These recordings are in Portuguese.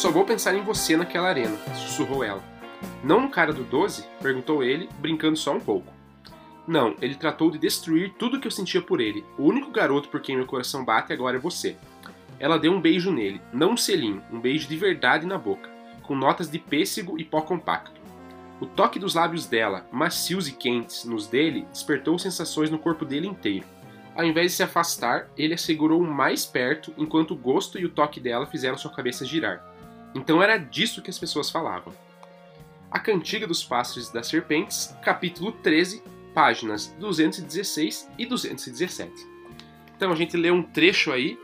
Só vou pensar em você naquela arena, sussurrou ela. Não no cara do 12? perguntou ele, brincando só um pouco. Não, ele tratou de destruir tudo que eu sentia por ele. O único garoto por quem meu coração bate agora é você. Ela deu um beijo nele, não um selinho, um beijo de verdade na boca, com notas de pêssego e pó compacto. O toque dos lábios dela, macios e quentes, nos dele, despertou sensações no corpo dele inteiro. Ao invés de se afastar, ele a segurou mais perto enquanto o gosto e o toque dela fizeram sua cabeça girar. Então era disso que as pessoas falavam. A Cantiga dos Pássaros e das Serpentes, capítulo 13, páginas 216 e 217. Então a gente lê um trecho aí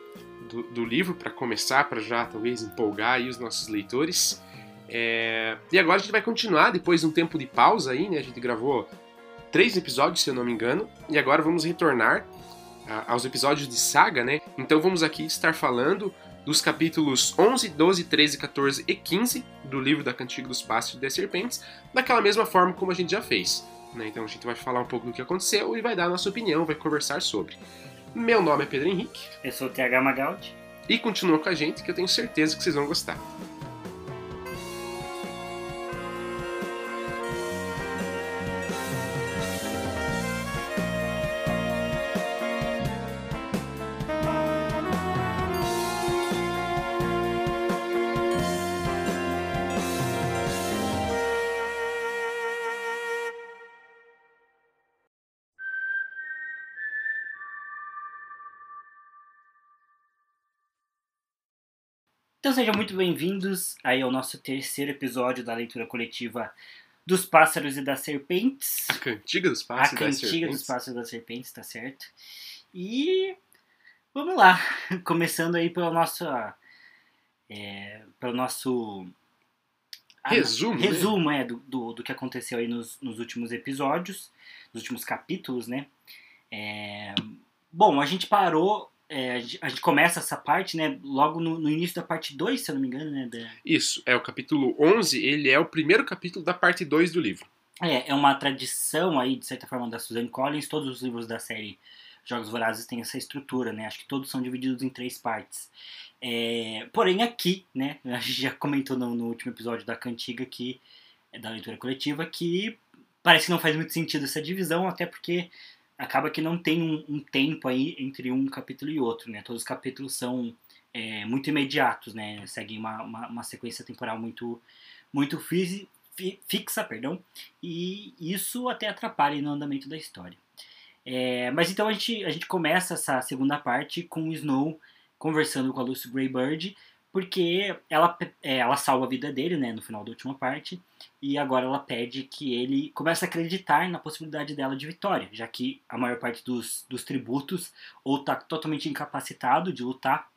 do, do livro para começar, para já talvez empolgar aí os nossos leitores. É... E agora a gente vai continuar depois de um tempo de pausa aí, né? A gente gravou três episódios, se eu não me engano, e agora vamos retornar aos episódios de saga, né? Então vamos aqui estar falando dos capítulos 11, 12, 13, 14 e 15 do livro da Cantiga dos Pássaros e das Serpentes, daquela mesma forma como a gente já fez. Né? Então a gente vai falar um pouco do que aconteceu e vai dar a nossa opinião, vai conversar sobre. Meu nome é Pedro Henrique. Eu sou o TH Magaldi. E continua com a gente que eu tenho certeza que vocês vão gostar. Então sejam muito bem-vindos aí ao nosso terceiro episódio da leitura coletiva dos Pássaros e das Serpentes. A Cantiga dos Pássaros A Cantiga dos Pássaros e das Serpentes, tá certo? E vamos lá, começando aí pelo nosso é, pelo nosso resumo, resumo né? é, do, do, do, que aconteceu aí nos, nos últimos episódios, nos últimos capítulos, né? É, bom, a gente parou é, a gente começa essa parte, né, logo no, no, início da parte 2, se eu não me engano, né? Da... Isso, é o capítulo 11, ele é o primeiro capítulo da parte 2 do livro. É, é uma tradição aí, de certa forma, da Suzanne Collins, todos os livros da série Jogos Vorazes têm essa estrutura, né, acho que todos são divididos em três partes. É, porém aqui, né, a gente já comentou no, no último episódio da Cantiga que, é da leitura coletiva, que parece que não faz muito sentido essa divisão, até porque acaba que não tem um, um, tempo aí entre um capítulo e outro, né? Todos os capítulos são é, muito imediatos, né? Seguem uma, uma, uma, sequência temporal muito, muito fi, fixa, perdão, e isso até atrapalha no andamento da história. É, mas então a gente, a gente começa essa segunda parte com o Snow conversando com a Lucy Greybird porque ela, é, ela salva a vida dele, né, no final da última parte, e agora ela pede que ele comece a acreditar na possibilidade dela de vitória, já que a maior parte dos, dos tributos ou está totalmente incapacitado de lutar,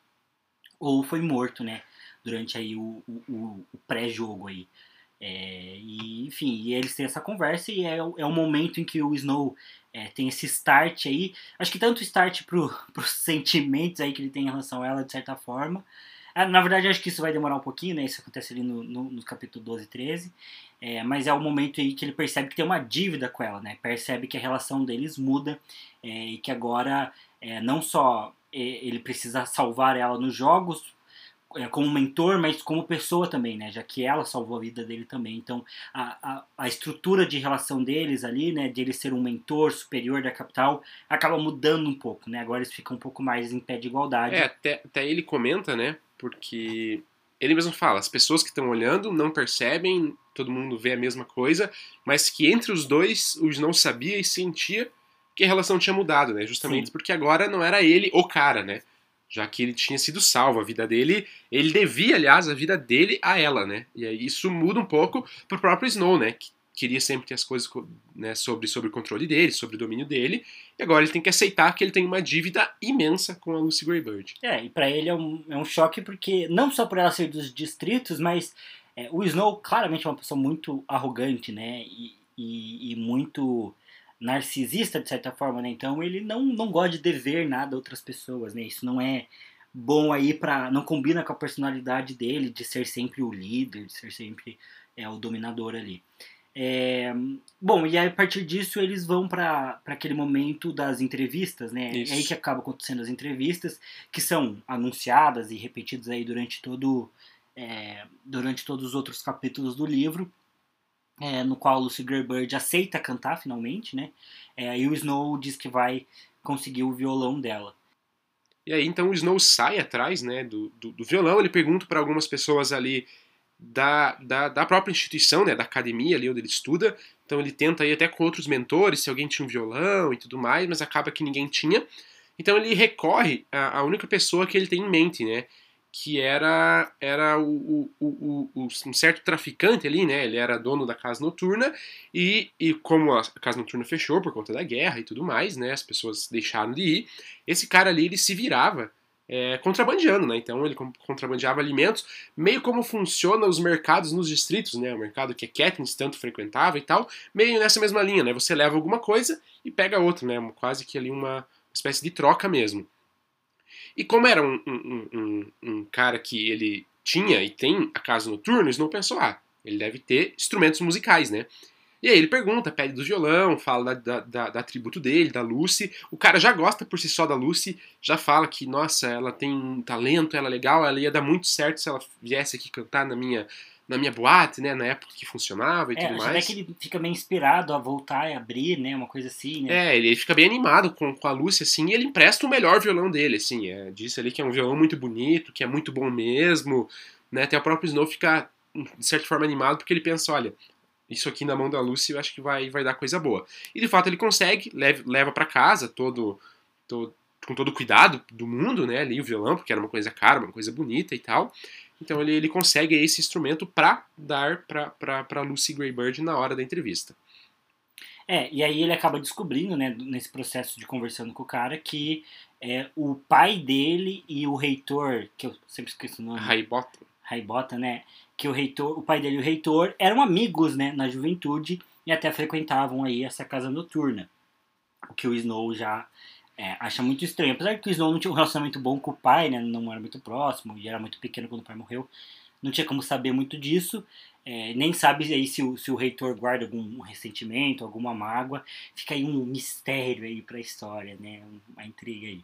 ou foi morto, né, durante aí o, o, o pré-jogo aí. É, e, enfim, e eles têm essa conversa e é, é o momento em que o Snow é, tem esse start aí, acho que tanto start pro, pros sentimentos aí que ele tem em relação a ela, de certa forma, na verdade, acho que isso vai demorar um pouquinho, né? Isso acontece ali no, no, no capítulo 12 e 13. É, mas é o momento aí que ele percebe que tem uma dívida com ela, né? Percebe que a relação deles muda é, e que agora é, não só é, ele precisa salvar ela nos jogos é, como mentor, mas como pessoa também, né? Já que ela salvou a vida dele também. Então, a, a, a estrutura de relação deles ali, né? De ele ser um mentor superior da capital, acaba mudando um pouco, né? Agora eles ficam um pouco mais em pé de igualdade. É, até, até ele comenta, né? Porque ele mesmo fala, as pessoas que estão olhando não percebem, todo mundo vê a mesma coisa, mas que entre os dois o não sabia e sentia que a relação tinha mudado, né? Justamente Sim. porque agora não era ele o cara, né? Já que ele tinha sido salvo, a vida dele, ele devia, aliás, a vida dele a ela, né? E aí isso muda um pouco pro próprio Snow, né? Que queria sempre ter as coisas né, sobre, sobre o controle dele, sobre o domínio dele, e agora ele tem que aceitar que ele tem uma dívida imensa com a Lucy Greybird. É, e para ele é um, é um choque porque, não só por ela ser dos distritos, mas é, o Snow claramente é uma pessoa muito arrogante, né, e, e, e, muito narcisista de certa forma, né, então ele não, não gosta de dever nada a outras pessoas, né, isso não é bom aí para não combina com a personalidade dele de ser sempre o líder, de ser sempre é, o dominador ali. É, bom, e aí, a partir disso eles vão para aquele momento das entrevistas, né? Isso. É aí que acaba acontecendo as entrevistas, que são anunciadas e repetidas aí durante todo, é, durante todos os outros capítulos do livro, é, no qual Lucy Greybird aceita cantar finalmente, né? É, e o Snow diz que vai conseguir o violão dela. E aí então o Snow sai atrás né, do, do, do violão, ele pergunta para algumas pessoas ali da, da, da, própria instituição, né, da academia ali onde ele estuda. Então ele tenta ir até com outros mentores, se alguém tinha um violão e tudo mais, mas acaba que ninguém tinha. Então ele recorre à, à única pessoa que ele tem em mente, né, que era era o, o, o, o, um certo traficante ali, né? Ele era dono da casa noturna e, e como a casa noturna fechou por conta da guerra e tudo mais, né? As pessoas deixaram de ir. Esse cara ali ele se virava é, contrabandeando, né? Então ele contrabandeava alimentos, meio como funciona os mercados nos distritos, né? O mercado que a Katniss tanto frequentava e tal, meio nessa mesma linha, né? Você leva alguma coisa e pega outra, né? Quase que ali uma espécie de troca mesmo. E como era um, um, um, um cara que ele tinha e tem a casa noturna, Snow pensou, ah, ele deve ter instrumentos musicais, né? E aí ele pergunta, pede do violão, fala da, da, da, atributo dele, da Lucy. O cara já gosta por si só da Lucy, já fala que, nossa, ela tem um talento, ela é legal, ela ia dar muito certo se ela viesse aqui cantar na minha na minha boate, né, na época que funcionava e é, tudo mais. Até que ele fica meio inspirado a voltar e abrir, né, uma coisa assim, né? É, ele fica bem animado com, com a Lúcia, assim, e ele empresta o melhor violão dele, assim, é, disse ali que é um violão muito bonito, que é muito bom mesmo, né, até o próprio Snow fica, de certa forma, animado, porque ele pensa, olha, isso aqui na mão da Lucy eu acho que vai, vai dar coisa boa. E de fato ele consegue, leva, leva para casa todo, todo, com todo o cuidado do mundo, né, ali o violão, porque era uma coisa cara, uma coisa bonita e tal, então ele, ele consegue esse instrumento para dar para Lucy Greybird na hora da entrevista. É, e aí ele acaba descobrindo, né, nesse processo de conversando com o cara, que é, o pai dele e o reitor, que eu sempre esqueço o nome. Raibota. Raibota, né? Que o reitor, o pai dele e o reitor eram amigos, né, na juventude e até frequentavam aí essa casa noturna. O que o Snow já é, acha muito estranho. Apesar que o Snow não tinha um relacionamento bom com o pai, né? Não era muito próximo, e era muito pequeno quando o pai morreu. Não tinha como saber muito disso. É, nem sabe aí se o, se o reitor guarda algum ressentimento, alguma mágoa. Fica aí um mistério aí pra história, né? Uma intriga aí.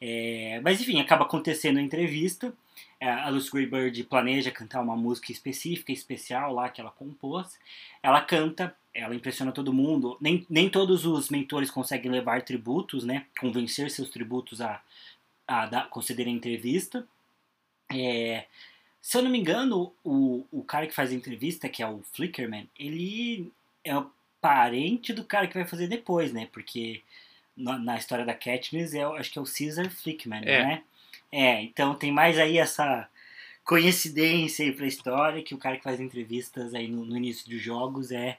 É, mas enfim, acaba acontecendo a entrevista. É, a Lucy Greybird planeja cantar uma música específica, especial lá que ela compôs. Ela canta, ela impressiona todo mundo. Nem, nem todos os mentores conseguem levar tributos, né? Convencer seus tributos a, a dar, concederem entrevista. É, se eu não me engano, o, o cara que faz a entrevista, que é o Flickerman, ele é o parente do cara que vai fazer depois, né? Porque na, na história da Katniss, é, acho que é o Caesar Flickman, é. né? É, então tem mais aí essa coincidência aí pra história que o cara que faz entrevistas aí no, no início dos jogos é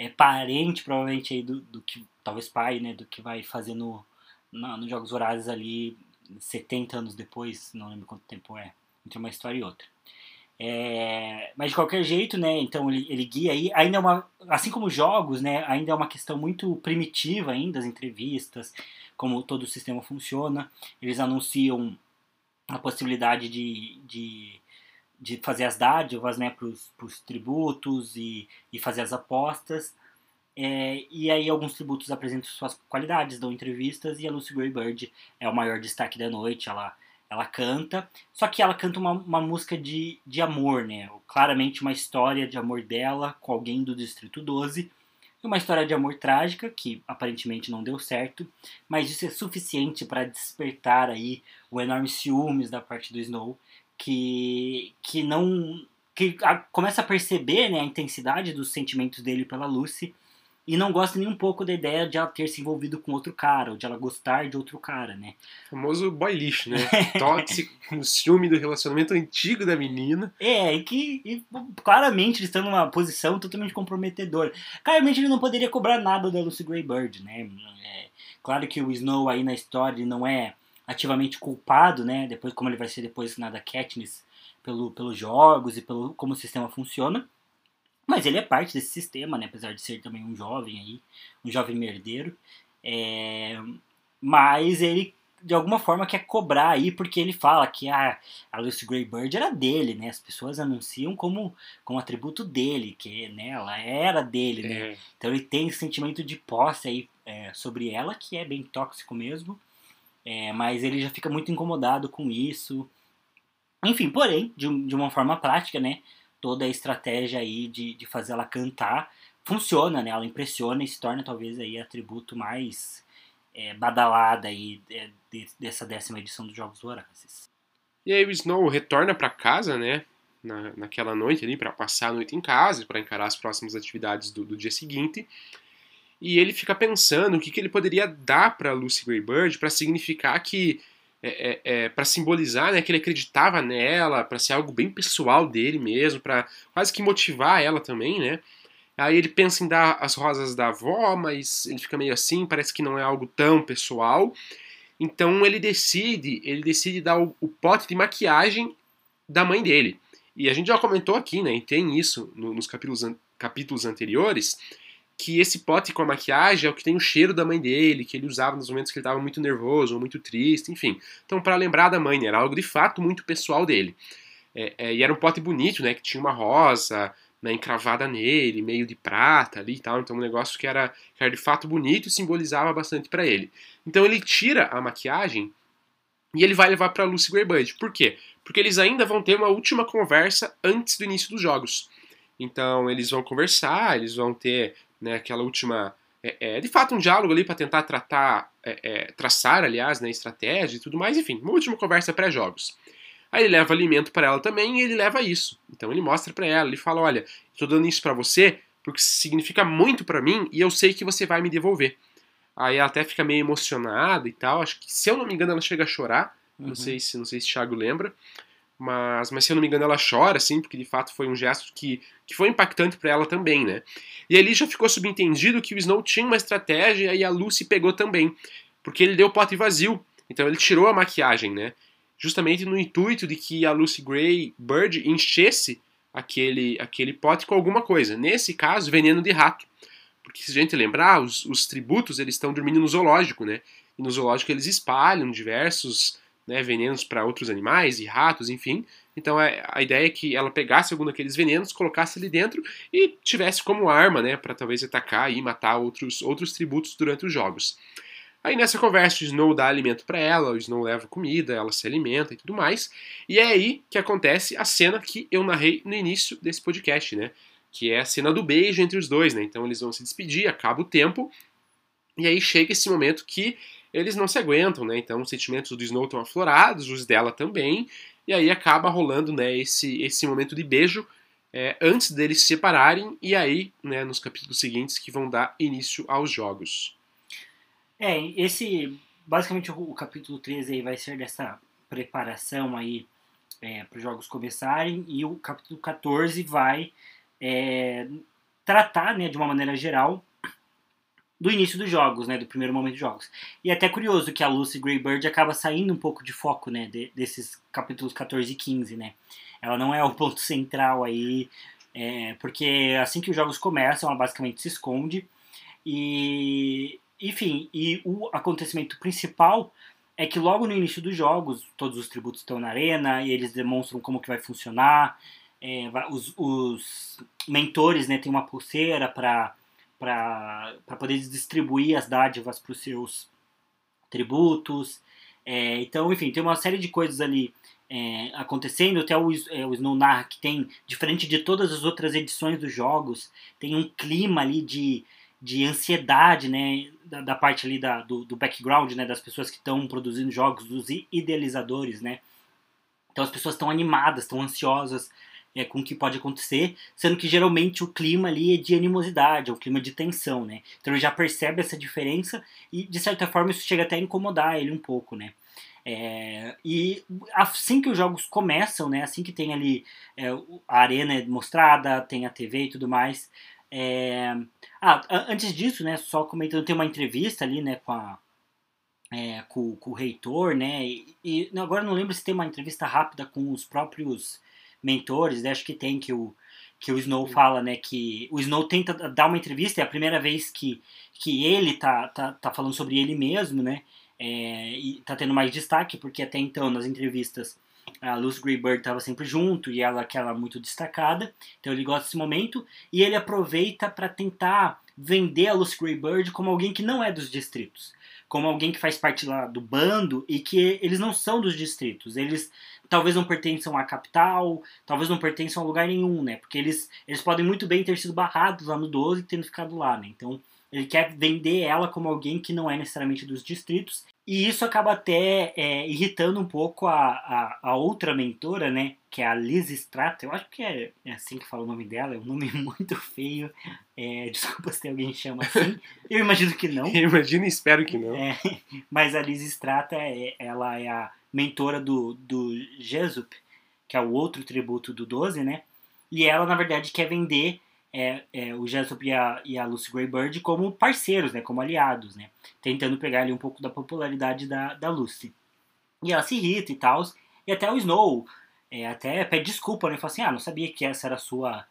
é parente, provavelmente, aí do, do que, talvez pai, né, do que vai fazer no, no, nos Jogos Vorazes ali 70 anos depois, não lembro quanto tempo é, entre uma história e outra. É, mas de qualquer jeito, né, então ele, ele guia aí, ainda é uma, assim como jogos, né, ainda é uma questão muito primitiva ainda, as entrevistas, como todo o sistema funciona, eles anunciam a possibilidade de, de de fazer as dádivas né, para os tributos e, e fazer as apostas. É, e aí alguns tributos apresentam suas qualidades, dão entrevistas, e a Lucy Greybird é o maior destaque da noite, ela, ela canta, só que ela canta uma, uma música de, de amor, né? Claramente uma história de amor dela com alguém do Distrito 12, e uma história de amor trágica, que aparentemente não deu certo, mas isso é suficiente para despertar aí o enorme ciúmes da parte do Snow, que, que não. que a, começa a perceber né, a intensidade dos sentimentos dele pela Lucy e não gosta nem um pouco da ideia de ela ter se envolvido com outro cara, ou de ela gostar de outro cara, né? O famoso boy lixo, né? Tóxico, com ciúme do relacionamento antigo da menina. É, e que e, claramente ele está numa posição totalmente comprometedora. Claramente ele não poderia cobrar nada da Lucy Greybird, né? É, claro que o Snow aí na história não é ativamente culpado, né? Depois como ele vai ser depois nada Katniss pelo, pelos jogos e pelo como o sistema funciona. Mas ele é parte desse sistema, né? Apesar de ser também um jovem aí, um jovem merdeiro. É... Mas ele de alguma forma quer cobrar aí, porque ele fala que a, a Lucy Greybird era dele, né? As pessoas anunciam como, como atributo dele, que né, ela era dele, né? É. Então ele tem esse sentimento de posse aí é, sobre ela, que é bem tóxico mesmo. É, mas ele já fica muito incomodado com isso. Enfim, porém, de, de uma forma prática, né? Toda a estratégia aí de, de fazer ela cantar funciona, né? Ela impressiona e se torna talvez aí atributo mais é, badalada aí é, de, dessa décima edição dos Jogos Vorazes. E aí o Snow retorna para casa, né? Na, naquela noite ali, para passar a noite em casa, para encarar as próximas atividades do, do, dia seguinte. E ele fica pensando o que, que ele poderia dar para Lucy Greybird para significar que. É, é, é para simbolizar né, que ele acreditava nela, para ser algo bem pessoal dele mesmo, para quase que motivar ela também, né? Aí ele pensa em dar as rosas da avó, mas ele fica meio assim, parece que não é algo tão pessoal. Então ele decide, ele decide dar o, o pote de maquiagem da mãe dele. E a gente já comentou aqui, né? E tem isso no, nos capítulos, capítulos anteriores, que esse pote com a maquiagem é o que tem o cheiro da mãe dele, que ele usava nos momentos que ele estava muito nervoso ou muito triste, enfim. Então, para lembrar da mãe, né, era algo de fato muito pessoal dele. É, é, e era um pote bonito, né? Que tinha uma rosa, né, encravada nele, meio de prata ali e tal. Então um negócio que era, que era de fato bonito e simbolizava bastante para ele. Então ele tira a maquiagem e ele vai levar para Lucy Greybird. Por quê? Porque eles ainda vão ter uma última conversa antes do início dos jogos. Então eles vão conversar, eles vão ter né, aquela última é, é, de fato um diálogo ali para tentar tratar, é, é, traçar, aliás, né, estratégia e tudo mais, enfim, uma última conversa pré-jogos. Aí ele leva alimento para ela também e ele leva isso. Então ele mostra para ela, ele fala: "Olha, estou dando isso para você porque significa muito para mim e eu sei que você vai me devolver". Aí ela até fica meio emocionada e tal. Acho que se eu não me engano ela chega a chorar. Uhum. Não sei se não sei se Thiago lembra. Mas, mas se eu não me engano ela chora, assim, porque de fato foi um gesto que, que foi impactante para ela também, né? E ali já ficou subentendido que o Snow tinha uma estratégia e a Lucy pegou também. Porque ele deu o pote vazio. Então ele tirou a maquiagem, né? justamente no intuito de que a Lucy Gray Bird enchesse aquele, aquele pote com alguma coisa. Nesse caso, veneno de rato. Porque se a gente lembrar, os, os tributos eles estão dormindo no zoológico, né? E no zoológico eles espalham diversos né, venenos para outros animais e ratos, enfim. Então é, a ideia é que ela pegasse algum daqueles venenos, colocasse ali dentro e tivesse como arma, né, para talvez atacar e matar outros, outros tributos durante os jogos. Aí nessa conversa o Snow dá alimento para ela, o Snow leva comida, ela se alimenta e tudo mais. E é aí que acontece a cena que eu narrei no início desse podcast, né? Que é a cena do beijo entre os dois, né? Então eles vão se despedir, acaba o tempo. E aí chega esse momento que eles não se aguentam, né? Então os sentimentos do Snow estão aflorados, os dela também. E aí acaba rolando, né, esse, esse momento de beijo é, antes deles se separarem. E aí, né, nos capítulos seguintes que vão dar início aos jogos. É, esse. Basicamente o, capítulo 13 aí vai ser dessa preparação aí é, para os jogos começarem e o capítulo 14 vai é, tratar, né, de uma maneira geral, do início dos jogos, né, do primeiro momento dos jogos. E é até curioso que a Lucy Greybird acaba saindo um pouco de foco, né, de, desses capítulos 14 e 15, né. Ela não é o ponto central aí, é, porque assim que os jogos começam, ela basicamente se esconde e enfim, e o acontecimento principal é que logo no início dos jogos, todos os tributos estão na arena e eles demonstram como que vai funcionar. É, os, os, mentores né, têm uma pulseira para poder distribuir as dádivas para os seus tributos. É, então, enfim, tem uma série de coisas ali é, acontecendo. Até o, é, o Snow Narra, que tem, diferente de todas as outras edições dos jogos, tem um clima ali de, de ansiedade, né? da, da parte ali da, do, do background, né, das pessoas que estão produzindo jogos, dos idealizadores, né. Então as pessoas estão animadas, estão ansiosas é, com o que pode acontecer, sendo que geralmente o clima ali é de animosidade, é um clima de tensão, né. Então ele já percebe essa diferença e de certa forma isso chega até a incomodar ele um pouco, né. É, e assim que os jogos começam, né, assim que tem ali é, a arena mostrada, tem a TV e tudo mais, é... Ah, antes disso, né, só comentando, tem uma entrevista ali, né, com a, é, com, com, o reitor, né, e, e, agora não lembro se tem uma entrevista rápida com os próprios mentores, né, acho que tem que o, que o Snow fala, né, que o Snow tenta dar uma entrevista, é a primeira vez que, que ele tá, tá, tá falando sobre ele mesmo, né, é, e tá tendo mais destaque, porque até então nas entrevistas a Lucy Greybird estava sempre junto e ela aquela muito destacada, então ele gosta desse momento e ele aproveita para tentar vender a Lucy Greybird como alguém que não é dos distritos, como alguém que faz parte lá do bando e que eles não são dos distritos, eles talvez não pertençam à capital, talvez não pertençam a lugar nenhum, né? Porque eles, eles podem muito bem ter sido barrados lá no 12 e tendo ficado lá, né? Então ele quer vender ela como alguém que não é necessariamente dos distritos. E isso acaba até é, irritando um pouco a, a, a, outra mentora, né? Que é a Liz Strata. Eu acho que é, é, assim que fala o nome dela. É um nome muito feio. É, desculpa se alguém chama assim. Eu imagino que não. Eu imagino e espero que não. É, mas a Liz Strata, é, ela é a mentora do, do Jesup, que é o outro tributo do 12, né? E ela, na verdade, quer vender é, é, o Jessup e a, e a Lucy Greybird como parceiros, né, como aliados, né, tentando pegar ali um pouco da popularidade da, da Lucy. E ela se irrita e tal, e até o Snow é, até pede desculpa, né, fala assim, ah, não sabia que essa era a sua,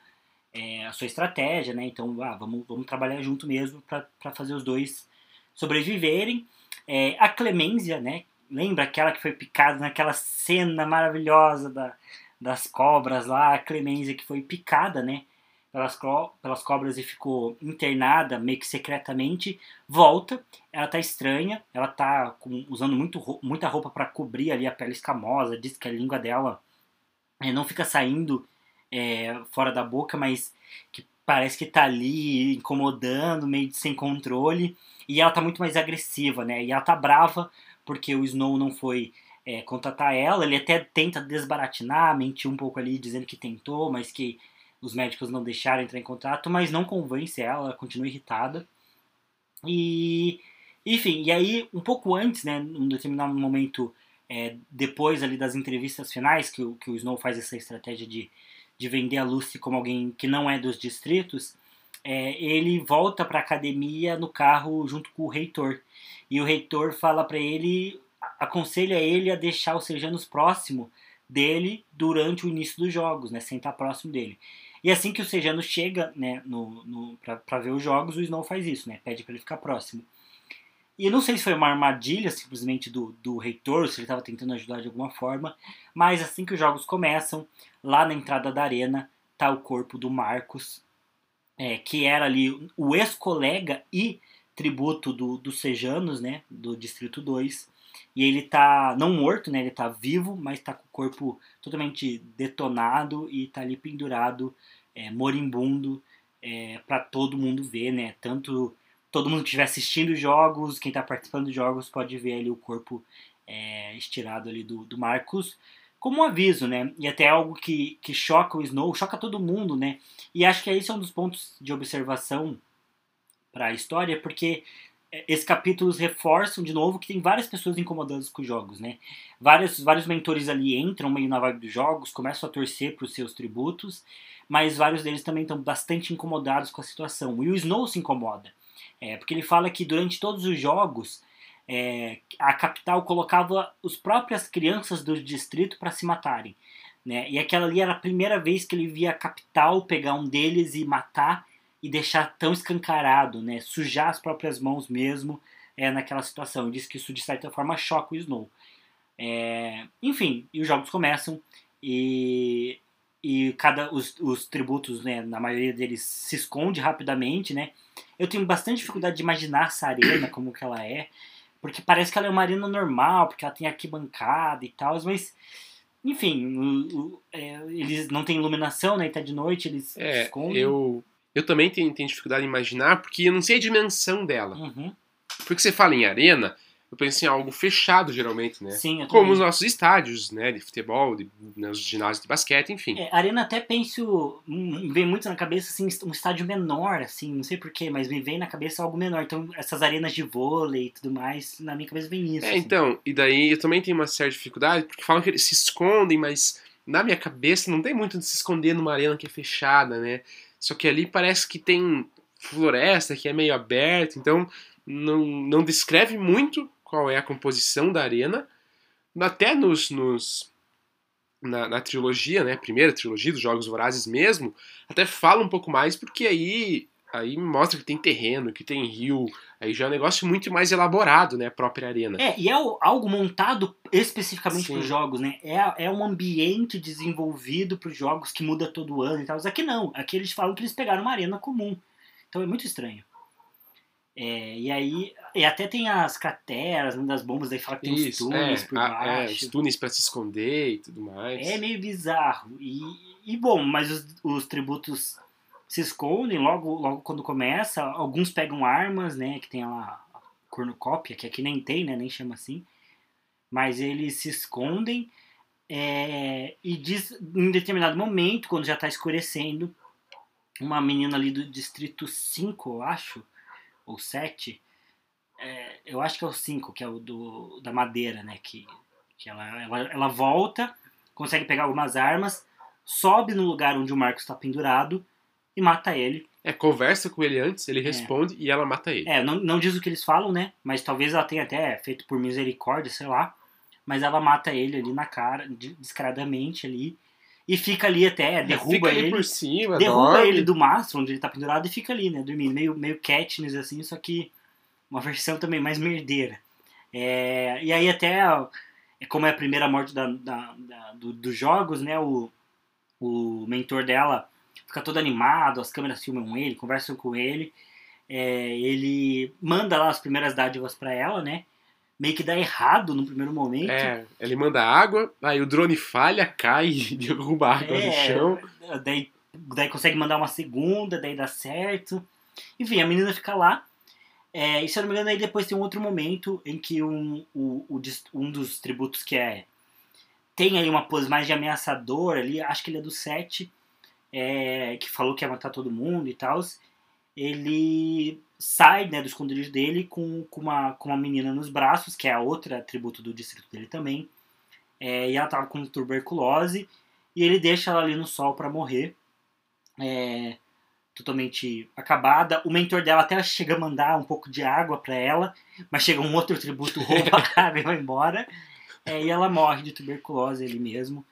é, a sua estratégia, né, então ah, vamos, vamos trabalhar junto mesmo para fazer os dois sobreviverem. É, a Clemência, né, lembra aquela que foi picada naquela cena maravilhosa da, das cobras lá, a Clemência que foi picada, né, pelas, co pelas cobras e ficou internada meio que secretamente, volta, ela tá estranha, ela tá com, usando muito, muita roupa para cobrir ali a pele escamosa, diz que a língua dela é, não fica saindo é, fora da boca, mas que parece que tá ali incomodando, meio sem controle, e ela tá muito mais agressiva, né, e ela tá brava porque o Snow não foi é, contatar ela, ele até tenta desbaratinar, mentir um pouco ali, dizendo que tentou, mas que os médicos não deixaram entrar em contato, mas não convence ela, ela continua irritada. E, enfim, e aí, um pouco antes, né, num determinado momento, é, depois ali das entrevistas finais, que, que o Snow faz essa estratégia de, de vender a Lucy como alguém que não é dos distritos, é, ele volta para a academia no carro junto com o reitor. E o reitor fala para ele, aconselha ele a deixar os Sejanos próximo dele durante o início dos jogos, né, sentar próximo dele. E assim que o Sejano chega né, no, no, para ver os jogos, o Snow faz isso, né? Pede para ele ficar próximo. E eu não sei se foi uma armadilha simplesmente do, do reitor, se ele estava tentando ajudar de alguma forma, mas assim que os jogos começam, lá na entrada da arena, tá o corpo do Marcos, é, que era ali o ex-colega e tributo do, dos Sejanos, né, do Distrito 2. E ele tá não morto, né, ele tá vivo, mas tá com o corpo totalmente detonado e tá ali pendurado, é, moribundo, é, para todo mundo ver, né? Tanto todo mundo que estiver assistindo os jogos, quem está participando dos jogos pode ver ali o corpo é, estirado ali do, do Marcos como um aviso, né? E até algo que, que choca o Snow, choca todo mundo, né? E acho que esse é um dos pontos de observação para a história, porque esses capítulos reforçam de novo que tem várias pessoas incomodadas com os jogos, né? Vários, vários mentores ali entram meio na vibe dos jogos, começam a torcer para os seus tributos, mas vários deles também estão bastante incomodados com a situação. E o Snow se incomoda, é, porque ele fala que durante todos os jogos é, a capital colocava as próprias crianças do distrito para se matarem. Né? E aquela ali era a primeira vez que ele via a capital pegar um deles e matar e deixar tão escancarado, né? Sujar as próprias mãos mesmo é, naquela situação. Ele diz que isso de certa forma choca o Snow. É, enfim, e os jogos começam e, e cada os, os tributos, né, na maioria deles se esconde rapidamente, né? Eu tenho bastante dificuldade de imaginar essa arena como que ela é, porque parece que ela é uma arena normal, porque ela tem arquibancada e tal, mas enfim, é, eles não têm iluminação, né? E tá de noite, eles é, escondem. Eu eu também tenho, tenho dificuldade em imaginar, porque eu não sei a dimensão dela. Uhum. Porque você fala em arena, eu penso em algo fechado, geralmente, né? Sim, Como os nossos estádios, né? De futebol, de, né, os ginásios de basquete, enfim. É, arena até penso, hum, vem muito na cabeça, assim, um estádio menor, assim, não sei porquê, mas me vem na cabeça algo menor. Então, essas arenas de vôlei e tudo mais, na minha cabeça vem isso. É, assim. então, e daí eu também tenho uma certa dificuldade, porque falam que eles se escondem, mas na minha cabeça não tem muito de se esconder numa arena que é fechada, né? Só que ali parece que tem floresta, que é meio aberto, então não, não descreve muito qual é a composição da arena. Até nos, nos na, na, trilogia, né, primeira trilogia dos Jogos Vorazes mesmo, até fala um pouco mais, porque aí aí mostra que tem terreno, que tem rio, aí já é um negócio muito mais elaborado, né, a própria arena. É, e é algo montado especificamente para os jogos, né? É, é um ambiente desenvolvido para os jogos que muda todo ano e tal. Aqui não, aqui eles falam que eles pegaram uma arena comum. Então é muito estranho. É, e aí, E até tem as crateras né, das bombas, daí fala que tem os Isso, túneis é, por a- baixo. é, os túneis pra se esconder e tudo mais. É meio bizarro. E, e bom, mas os, os tributos se escondem logo, logo quando começa. Alguns pegam armas, né? Que tem lá a cornucópia, que aqui nem tem, né? Nem chama assim. Mas eles se escondem. é, e diz, em determinado momento, quando já tá escurecendo, uma menina ali do distrito 5, eu acho, ou 7, é, eu acho que é o 5, que é o do, da madeira, né? Que, que ela, ela, ela volta, consegue pegar algumas armas, sobe no lugar onde o Marcos está pendurado e mata ele. É, conversa com ele antes, ele responde e ela mata ele. É, não, não diz o que eles falam, né? Mas talvez ela tenha até feito por misericórdia, sei lá. Mas ela mata ele ali na cara, de- descaradamente ali. E fica ali até, derruba Fica ali ele. por cima, derruba dorme. ele do mastro onde ele tá pendurado e fica ali, né? Dormindo. Meio, meio Katniss, assim, só que uma versão também mais merdeira. É, e aí até, é como é a primeira morte da, da- da- do- dos jogos, né? O, o mentor dela fica todo animado, as câmeras filmam ele, conversam com ele. É, ele manda lá as primeiras dádivas pra ela, né? Meio que dá errado no primeiro momento. É, ele manda água, aí o drone falha, cai e derruba água no É, chão. Daí, daí consegue mandar uma segunda, daí dá certo. Enfim, a menina fica lá. É, e se eu não me engano, aí depois tem um outro momento em que um, o, o um dos tributos que é. Tem aí uma pose mais de ameaçador ali, acho que ele é do 7, é, que falou que ia matar todo mundo e tal. Ele sai né, do esconderijo dele com, com, uma, com uma menina nos braços, que é a outra tributo do distrito dele também. É, e ela tava com tuberculose e ele deixa ela ali no sol pra morrer. É, totalmente acabada. O mentor dela até chega a mandar um pouco de água pra ela, mas chega um outro tributo, rouba a água e vai embora. É, e ela morre de tuberculose ele mesmo.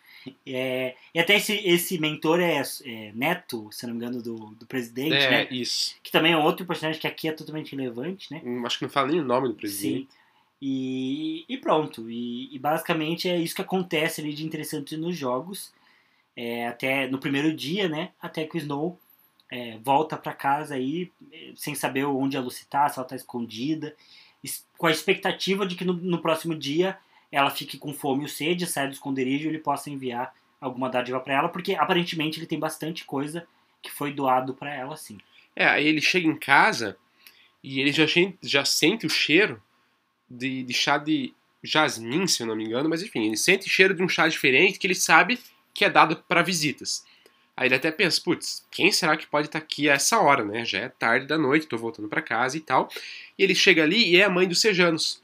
É, e até esse, esse mentor é, é neto, se não me engano, do, do presidente, É, né? isso. Que também é outro personagem que aqui é totalmente relevante, né? Hum, Acho que não fala nem o nome do presidente. Sim. E, e pronto. E, e basicamente é isso que acontece ali de interessante nos jogos. É, até no primeiro dia, né? Até que o Snow é, volta pra casa aí, eh, sem saber onde a Lucy tá, se ela tá escondida, es- com a expectativa de que no, no próximo dia ela fique com fome ou sede, saia do esconderijo e ele possa enviar alguma dádiva pra ela, porque aparentemente ele tem bastante coisa que foi doado pra ela, sim. É, aí ele chega em casa e ele já, já sente o cheiro de, de chá de jasmim, se eu não me engano, mas enfim, ele sente o cheiro de um chá diferente que ele sabe que é dado para visitas. Aí ele até pensa, putz, quem será que pode estar aqui a essa hora, né? Já é tarde da noite, tô voltando para casa e tal. E ele chega ali e é a mãe dos Sejanos.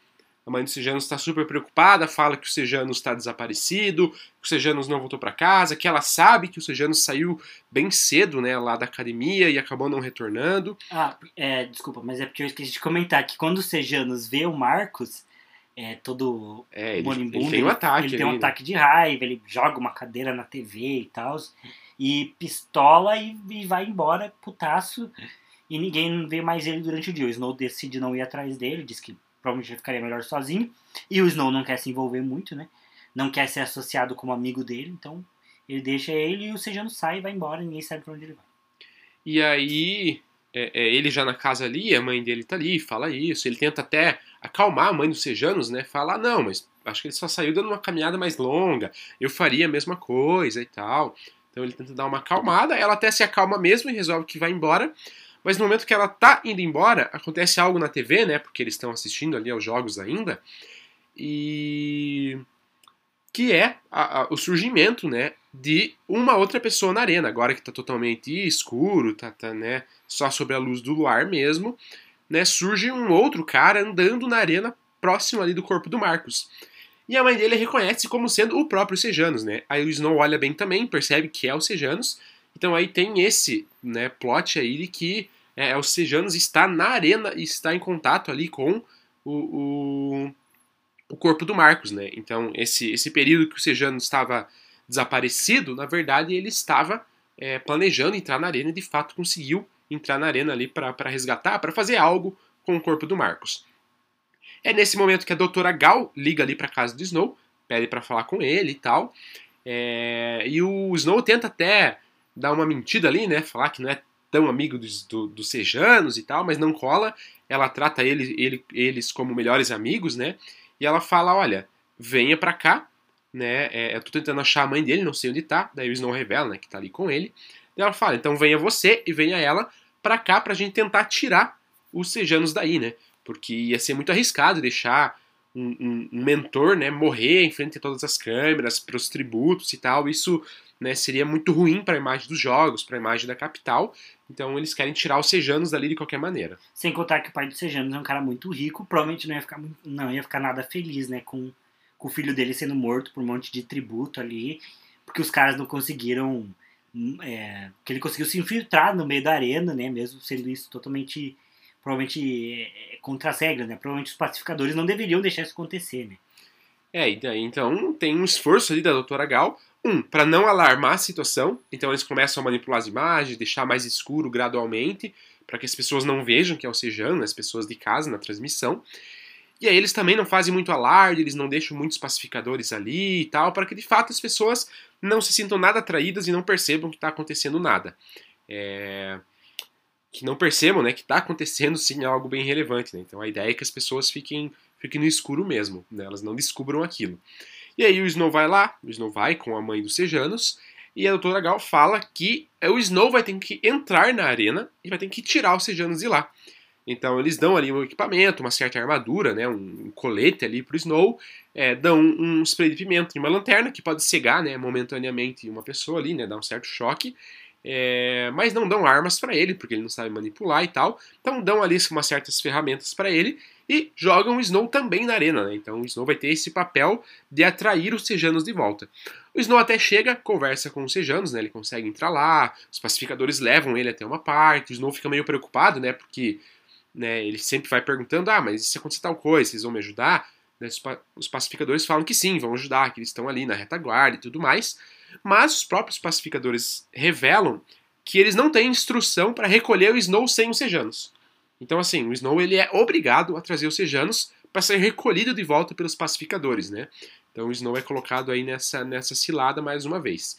A mãe dos Sejanos está super preocupada, fala que o Sejanos está desaparecido, que o Sejanos não voltou para casa, que ela sabe que o Sejanos saiu bem cedo, né, lá da academia e acabou não retornando. Ah, é, desculpa, mas é porque eu esqueci de comentar que quando o Sejanos vê o Marcos, é todo É, ele, ele tem um ataque ele tem um ali, né? ataque de raiva, ele joga uma cadeira na TV e tal, e pistola e, e vai embora, putaço, e ninguém vê mais ele durante o dia. O Snow decide não ir atrás dele, diz que provavelmente ficaria melhor sozinho, e o Snow não quer se envolver muito, né? Não quer ser associado como amigo dele, então ele deixa ele e o Sejanos sai e vai embora, ninguém sabe pra onde ele vai. E aí, é, é, ele já na casa ali, a mãe dele tá ali, fala isso. Ele tenta até acalmar a mãe dos Sejanos, né? Fala, "Ah, não, mas acho que ele só saiu dando uma caminhada mais longa. Eu faria a mesma coisa e tal. Então ele tenta dar uma acalmada. Ela até se acalma mesmo e resolve que vai embora. Mas no momento que ela tá indo embora, acontece algo na TV, né? Porque eles estão assistindo ali aos jogos ainda. E. Que é a- a- o surgimento, né? De uma outra pessoa na arena. Agora que tá totalmente escuro, tá, tá, né? Só sobre a luz do luar mesmo. Né, surge um outro cara andando na arena próximo ali do corpo do Marcos. E a mãe dele reconhece como sendo o próprio Sejanos, né? Aí o Snow olha bem também, percebe que é o Sejanos. Então aí tem esse, né, plot aí de que é, é o Sejanos está na arena e está em contato ali com o, o, o corpo do Marcos, né? Então esse, esse período que o Sejanos estava desaparecido, na verdade ele estava é, planejando entrar na arena e de fato conseguiu entrar na arena ali para resgatar, para fazer algo com o corpo do Marcos. É nesse momento que a doutora Gal liga ali para casa do Snow, pede para falar com ele e tal. É, e o Snow tenta até dar uma mentira ali, né? Falar que não é tão amigo dos, do, dos Sejanos e tal, mas não cola. Ela trata ele, ele, eles como melhores amigos, né? E ela fala, olha, venha pra cá, né? É, eu tô tentando achar a mãe dele, não sei onde tá. Daí o Snow revela, né, que tá ali com ele. Daí ela fala, então venha você e venha ela pra cá pra gente tentar tirar os Sejanos daí, né? Porque ia ser muito arriscado deixar um, um, mentor, né, morrer em frente a todas as câmeras, pros tributos e tal. Isso né, seria muito ruim para a imagem dos jogos, para a imagem da capital. Então eles querem tirar os Sejanos dali de qualquer maneira. Sem contar que o pai dos Sejanos é um cara muito rico, provavelmente não ia ficar, não ia ficar nada feliz, né, com, com o filho dele sendo morto por um monte de tributo ali, porque os caras não conseguiram, é, que ele conseguiu se infiltrar no meio da arena, né, mesmo sendo isso totalmente, provavelmente é, contra as regras, né, provavelmente os pacificadores não deveriam deixar isso acontecer, né. É, então tem um esforço ali da doutora Gal um, para não alarmar a situação, então eles começam a manipular as imagens, deixar mais escuro gradualmente, para que as pessoas não vejam que é o Sejano, as pessoas de casa na transmissão. E aí eles também não fazem muito alarde, eles não deixam muitos pacificadores ali e tal, para que de fato as pessoas não se sintam nada atraídas e não percebam que está acontecendo nada. É... Que não percebam né, que está acontecendo sim algo bem relevante. Né? Então a ideia é que as pessoas fiquem, fiquem no escuro mesmo, né? elas não descubram aquilo. E aí o Snow vai lá, o Snow vai com a mãe dos Sejanos, e a doutora Gal fala que o Snow vai ter que entrar na arena e vai ter que tirar os Sejanos de lá. Então eles dão ali um equipamento, uma certa armadura, né, um, colete ali pro Snow, é, dão um, um spray de pimenta e uma lanterna que pode cegar né, momentaneamente uma pessoa ali, né, dar um certo choque. É, mas não dão armas para ele, porque ele não sabe manipular e tal. Então dão ali umas certas ferramentas para ele e jogam o Snow também na arena. Né? Então o Snow vai ter esse papel de atrair os Sejanos de volta. O Snow até chega, conversa com os Sejanos, né? ele consegue entrar lá, os pacificadores levam ele até uma parte, o Snow fica meio preocupado, né? porque né, ele sempre vai perguntando: ah, mas e se acontecer tal coisa, vocês vão me ajudar? Os pacificadores falam que sim, vão ajudar, que eles estão ali na retaguarda e tudo mais. Mas os próprios pacificadores revelam que eles não têm instrução para recolher o Snow sem os Sejanos. Então, assim, o Snow ele é obrigado a trazer os Sejanos para ser recolhido de volta pelos pacificadores, né? Então o Snow é colocado aí nessa, nessa cilada mais uma vez.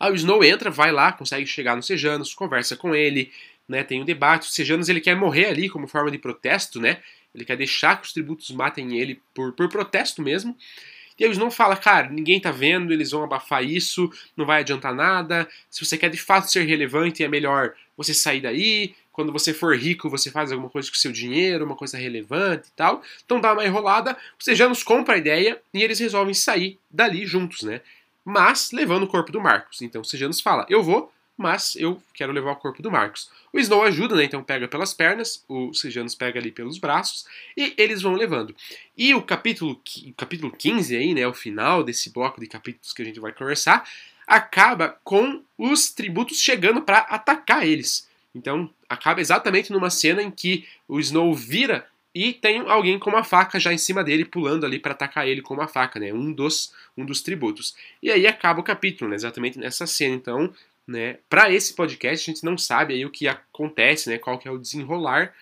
Aí o Snow entra, vai lá, consegue chegar nos Sejanos, conversa com ele, né? Tem um debate. O Sejanos ele quer morrer ali como forma de protesto, né? Ele quer deixar que os tributos matem ele por, por protesto mesmo. E eles não falam, cara, ninguém tá vendo, eles vão abafar isso, não vai adiantar nada. Se você quer de fato ser relevante, é melhor você sair daí. Quando você for rico, você faz alguma coisa com o seu dinheiro, uma coisa relevante e tal. Então dá uma enrolada, você já nos compra a ideia e eles resolvem sair dali juntos, né? Mas levando o corpo do Marcos. Então você já nos fala, eu vou, mas eu quero levar o corpo do Marcos. O Snow ajuda, né? Então pega pelas pernas, o Sejanus pega ali pelos braços e eles vão levando. E o capítulo, o capítulo 15 aí, né? O final desse bloco de capítulos que a gente vai conversar, acaba com os tributos chegando para atacar eles. Então acaba exatamente numa cena em que o Snow vira e tem alguém com uma faca já em cima dele, pulando ali para atacar ele com uma faca, né? Um dos, um dos tributos. E aí acaba o capítulo, né? Exatamente nessa cena. Então, né? Para esse podcast, a gente não sabe aí o que acontece, né? Qual que é o desenrolar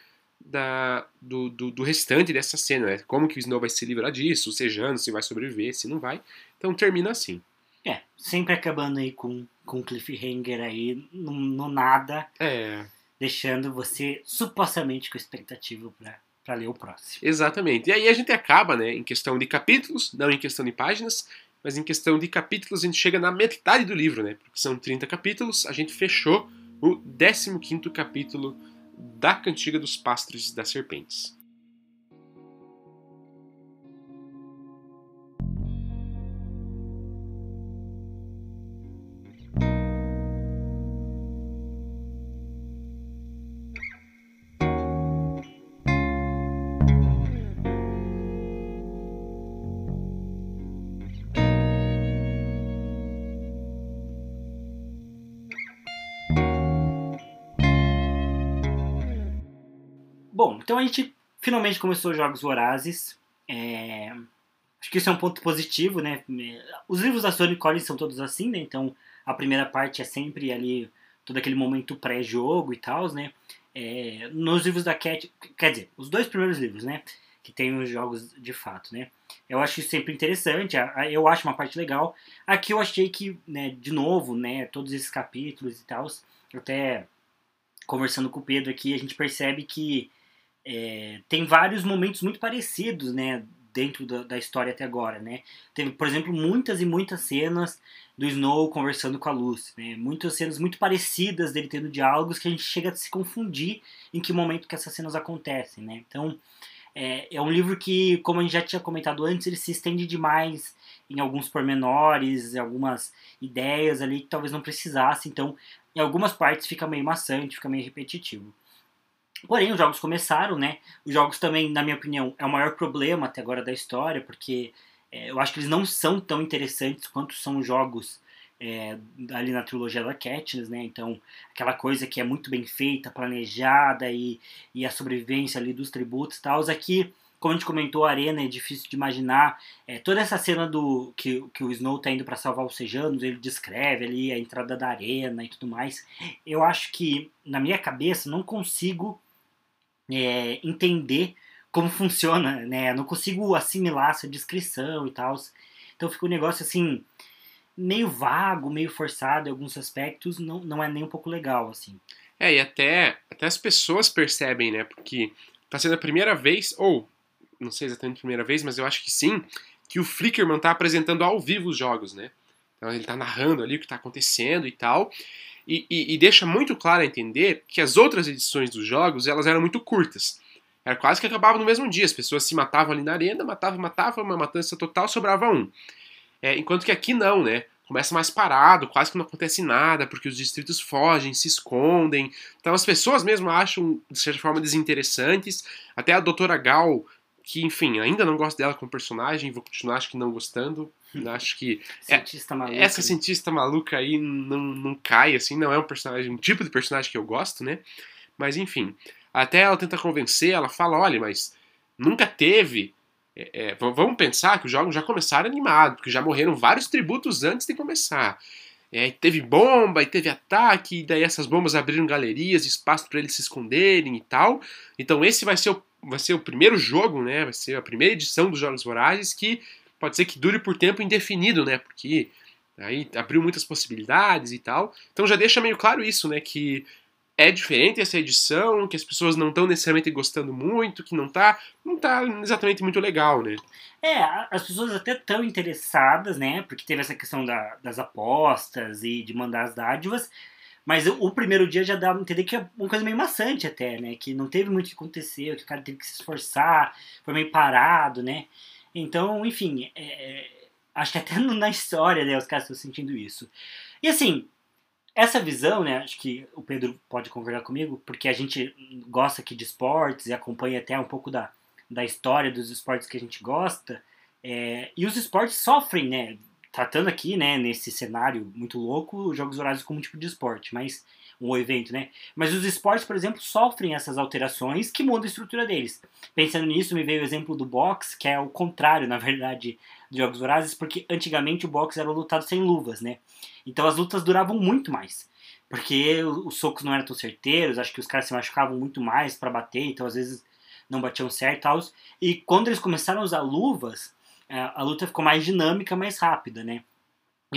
da, do, do, do, restante dessa cena, né? Como que o Snow vai se livrar disso, sejando, se vai sobreviver, se não vai. Então termina assim. É, sempre acabando aí com, com cliffhanger aí, no, no nada. É. Deixando você supostamente com expectativa para para ler o próximo. Exatamente. E aí a gente acaba, né, em questão de capítulos, não em questão de páginas, mas em questão de capítulos a gente chega na metade do livro, né? Porque são 30 capítulos, a gente fechou o 15 capítulo da Cantiga dos Pastores das Serpentes. Então a gente finalmente começou os Jogos Vorazes. É... Acho que isso é um ponto positivo, né? Os livros da Sony Collins são todos assim, né? Então a primeira parte é sempre ali todo aquele momento pré-jogo e tal, né? É... Nos livros da Cat, quer dizer, os dois primeiros livros, né? Que tem os jogos de fato, né? Eu acho isso sempre interessante, eu acho uma parte legal. Aqui eu achei que, né, de novo, né, todos esses capítulos e tal, até conversando com o Pedro aqui, a gente percebe que é, tem vários momentos muito parecidos, né, dentro da, da, história até agora, né. Teve, por exemplo, muitas e muitas cenas do Snow conversando com a Lucy, né, muitas cenas muito parecidas dele tendo diálogos que a gente chega a se confundir em que momento que essas cenas acontecem, né. Então, é, é um livro que, como a gente já tinha comentado antes, ele se estende demais em alguns pormenores, em algumas ideias ali que talvez não precisasse, então em algumas partes fica meio maçante, fica meio repetitivo. Porém, os jogos começaram, né? Os jogos também, na minha opinião, é o maior problema até agora da história, porque é, eu acho que eles não são tão interessantes quanto são os jogos é, ali na trilogia da Katniss, né? Então, aquela coisa que é muito bem feita, planejada e, e a sobrevivência ali dos tributos e tal. Aqui como a gente comentou, a arena é difícil de imaginar. É, toda essa cena do que, que o Snow tá indo para salvar os Sejanos, ele descreve ali a entrada da arena e tudo mais. Eu acho que, na minha cabeça, não consigo é, entender como funciona, né? Não consigo assimilar essa descrição e tal. Então fica um negócio assim meio vago, meio forçado em alguns aspectos, não, não é nem um pouco legal, assim. É, e até, até as pessoas percebem, né? Porque tá sendo a primeira vez, ou não sei exatamente a primeira vez, mas eu acho que sim, que o Flickerman tá apresentando ao vivo os jogos, né? Então ele tá narrando ali o que tá acontecendo e tal. E, e, e, deixa muito claro entender que as outras edições dos jogos elas eram muito curtas. Era quase que acabava no mesmo dia. As pessoas se matavam ali na arena, matavam, matavam, uma matança total, sobrava um. É, enquanto que aqui não, né? Começa mais parado, quase que não acontece nada, porque os distritos fogem, se escondem. Então as pessoas mesmo acham, de certa forma, desinteressantes. Até a doutora Gal que, enfim, ainda não gosto dela como personagem, vou continuar acho que não gostando. Acho que cientista é, essa cientista maluca aí não, não cai, assim, não é um personagem, um tipo de personagem que eu gosto, né? Mas enfim, até ela tenta convencer, ela fala, olha, mas nunca teve. É, é, vamos pensar que os jogos já começaram animados, porque já morreram vários tributos antes de começar. É, teve bomba, e teve ataque, e daí essas bombas abriram galerias, espaço para eles se esconderem e tal. Então esse vai ser o vai ser o primeiro jogo, né? Vai ser a primeira edição dos Jogos Vorazes que pode ser que dure por tempo indefinido, né? Porque aí abriu muitas possibilidades e tal. Então já deixa meio claro isso, né? Que é diferente essa edição, que as pessoas não estão necessariamente gostando muito, que não tá, não tá exatamente muito legal, né? É, as pessoas até estão interessadas, né? Porque teve essa questão da, das apostas e de mandar as dádivas, mas o, primeiro dia já dá a entender que é uma coisa meio maçante até, né? Que não teve muito o que acontecer, que o cara teve que se esforçar, foi meio parado, né? Então, enfim, é, é acho que até na história, né, os caras estão sentindo isso. E assim, essa visão, né, acho que o Pedro pode concordar comigo, porque a gente gosta aqui de esportes e acompanha até um pouco da, da história dos esportes que a gente gosta, é, e os esportes sofrem, né, tratando aqui, né, nesse cenário muito louco, os Jogos Vorazes como um tipo de esporte, mas um evento, né? Mas os esportes, por exemplo, sofrem essas alterações que mudam a estrutura deles. Pensando nisso, me veio o exemplo do boxe, que é o contrário, na verdade, dos Jogos Vorazes, porque antigamente o boxe era lutado sem luvas, né? Então as lutas duravam muito mais. Porque os socos não eram tão certeiros, acho que os caras se machucavam muito mais para bater, então às vezes não batiam certo e tal. E quando eles começaram a usar luvas, é, a luta ficou mais dinâmica, mais rápida, né?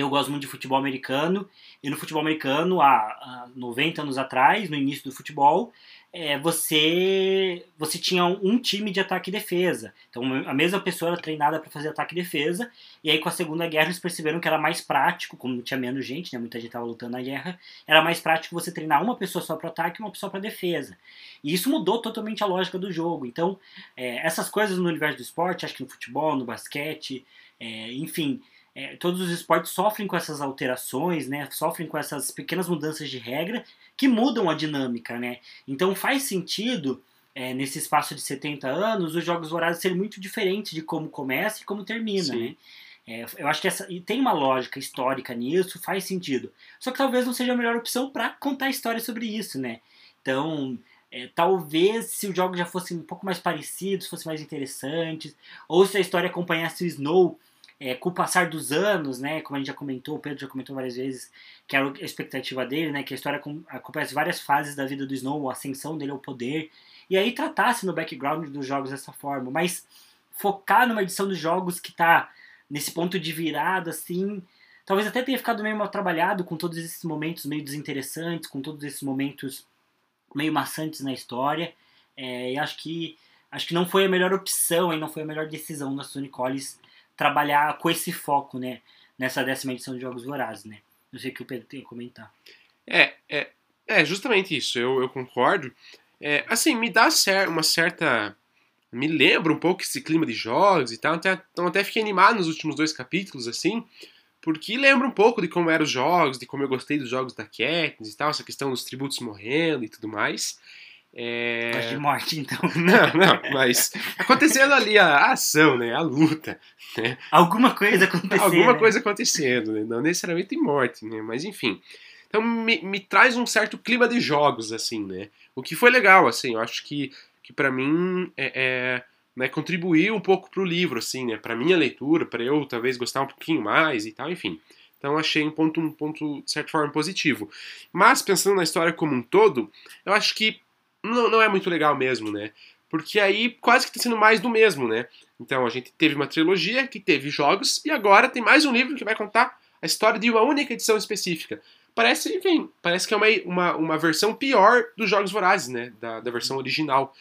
Eu gosto muito de futebol americano, e no futebol americano, há, há 90 anos atrás, no início do futebol, é, você você tinha um time de ataque e defesa. Então a mesma pessoa era treinada para fazer ataque e defesa. E aí com a Segunda Guerra eles perceberam que era mais prático, como tinha menos gente, né, muita gente estava lutando na guerra, era mais prático você treinar uma pessoa só para ataque e uma pessoa para defesa. E isso mudou totalmente a lógica do jogo. Então é, essas coisas no universo do esporte, acho que no futebol, no basquete, é, enfim, é, todos os esportes sofrem com essas alterações, né? Sofrem com essas pequenas mudanças de regra que mudam a dinâmica, né? Então faz sentido é, nesse espaço de 70 anos os jogos vorazes serem muito diferentes de como começa e como termina, Sim. né? É, eu acho que essa, e tem uma lógica histórica nisso, faz sentido. Só que talvez não seja a melhor opção para contar história sobre isso, né? Então, é, talvez se os jogos já fossem um pouco mais parecidos, fossem mais interessantes, ou se a história acompanhasse o Snow é, com o passar dos anos, né, como a gente já comentou, o Pedro já comentou várias vezes, que era a expectativa dele, né, que a história acompanha várias fases da vida do Snow, a ascensão dele ao poder, e aí tratasse no background dos jogos dessa forma, mas focar numa edição dos jogos que está nesse ponto de virada, assim, talvez até tenha ficado meio mal trabalhado com todos esses momentos meio desinteressantes, com todos esses momentos meio maçantes na história. É, e acho que acho que não foi a melhor opção e não foi a melhor decisão da Sony Collins trabalhar com esse foco, né? Nessa décima edição de Jogos Vorazes, né? Não sei o que o Pedro tem a comentar. É, é, é justamente isso, eu, eu concordo. É, assim, me dá uma certa. Me lembra um pouco esse clima de jogos e tal. Até, então até fiquei animado nos últimos dois capítulos, assim, porque lembra um pouco de como eram os jogos, de como eu gostei dos jogos da Katniss e tal, essa questão dos tributos morrendo e tudo mais. É... Gosto de morte, então. Não, não, mas acontecendo ali a, ação, né? A luta. Né? Alguma coisa acontecendo. Alguma né? coisa acontecendo, né? Não necessariamente morte, né? Mas enfim. Então me, me traz um certo clima de jogos, assim, né? O que foi legal, assim, eu acho que, que para mim é, é né, contribuir um pouco pro livro, assim, né? Pra minha leitura, para eu talvez gostar um pouquinho mais e tal, enfim. Então achei um ponto, um ponto, de certa forma, positivo. Mas pensando na história como um todo, eu acho que não, não é muito legal mesmo, né? Porque aí quase que tá sendo mais do mesmo, né? Então a gente teve uma trilogia que teve jogos e agora tem mais um livro que vai contar a história de uma única edição específica. Parece, enfim, parece que é uma, uma, uma versão pior dos Jogos Vorazes, né? Da, da versão original.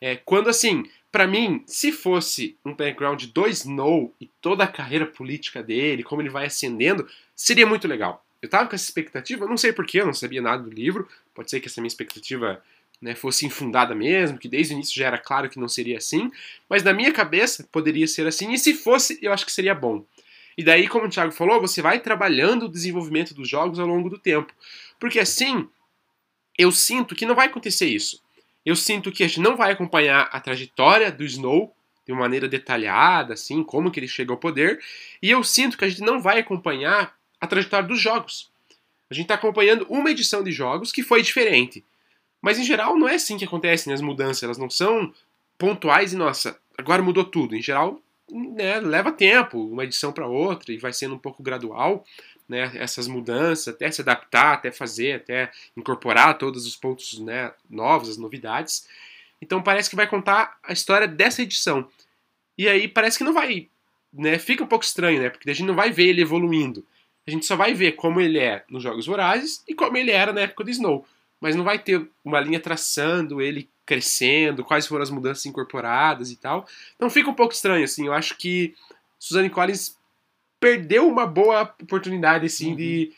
É, quando assim, para mim, se fosse um background do Snow e toda a carreira política dele, como ele vai ascendendo, seria muito legal. Eu tava com essa expectativa, não sei porquê, eu não sabia nada do livro, pode ser que essa minha expectativa né, fosse infundada mesmo, que desde o início já era claro que não seria assim, mas na minha cabeça poderia ser assim, e se fosse, eu acho que seria bom. E daí, como o Thiago falou, você vai trabalhando o desenvolvimento dos jogos ao longo do tempo. Porque assim, eu sinto que não vai acontecer isso. Eu sinto que a gente não vai acompanhar a trajetória do Snow de uma maneira detalhada, assim, como que ele chega ao poder, e eu sinto que a gente não vai acompanhar a trajetória dos jogos. A gente está acompanhando uma edição de jogos que foi diferente. Mas em geral não é assim que acontecem as mudanças, elas não são pontuais e nossa, agora mudou tudo. Em geral, né, leva tempo, uma edição para outra e vai sendo um pouco gradual, né, essas mudanças, até se adaptar, até fazer, até incorporar todos os pontos né, novos, as novidades. Então parece que vai contar a história dessa edição. E aí parece que não vai, né, fica um pouco estranho, né, porque a gente não vai ver ele evoluindo. A gente só vai ver como ele é nos Jogos Vorazes e como ele era na época do Snow mas não vai ter uma linha traçando ele crescendo, quais foram as mudanças incorporadas e tal. Então fica um pouco estranho, assim. Eu acho que Suzanne Collins perdeu uma boa oportunidade, assim, uhum. de,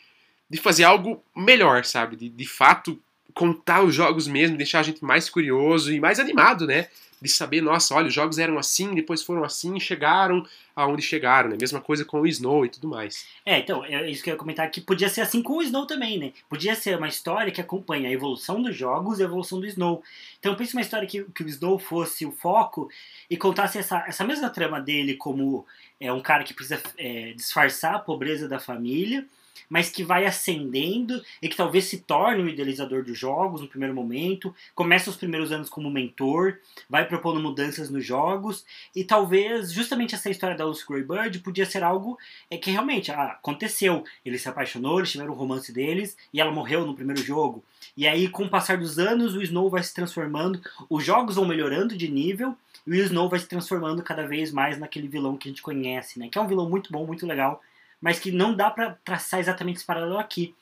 de fazer algo melhor, sabe? De, de fato contar os jogos mesmo, deixar a gente mais curioso e mais animado, né? De saber, nossa, olha, os jogos eram assim, depois foram assim chegaram aonde chegaram, né? Mesma coisa com o Snow e tudo mais. É, então, é isso que eu ia comentar que podia ser assim com o Snow também, né? Podia ser uma história que acompanha a evolução dos jogos e a evolução do Snow. Então, pense uma história que, que o Snow fosse o foco e contasse essa, essa mesma trama dele como é, um cara que precisa é, disfarçar a pobreza da família mas que vai ascendendo e que talvez se torne o idealizador dos jogos no primeiro momento, começa os primeiros anos como mentor, vai propondo mudanças nos jogos, e talvez justamente essa história da Lucy Greybird podia ser algo é, que realmente ah, aconteceu. Ele se apaixonou, eles tiveram o romance deles, e ela morreu no primeiro jogo. E aí, com o passar dos anos, o Snow vai se transformando, os jogos vão melhorando de nível, e o Snow vai se transformando cada vez mais naquele vilão que a gente conhece, né? Que é um vilão muito bom, muito legal, mas que não dá para traçar exatamente esse paralelo aqui.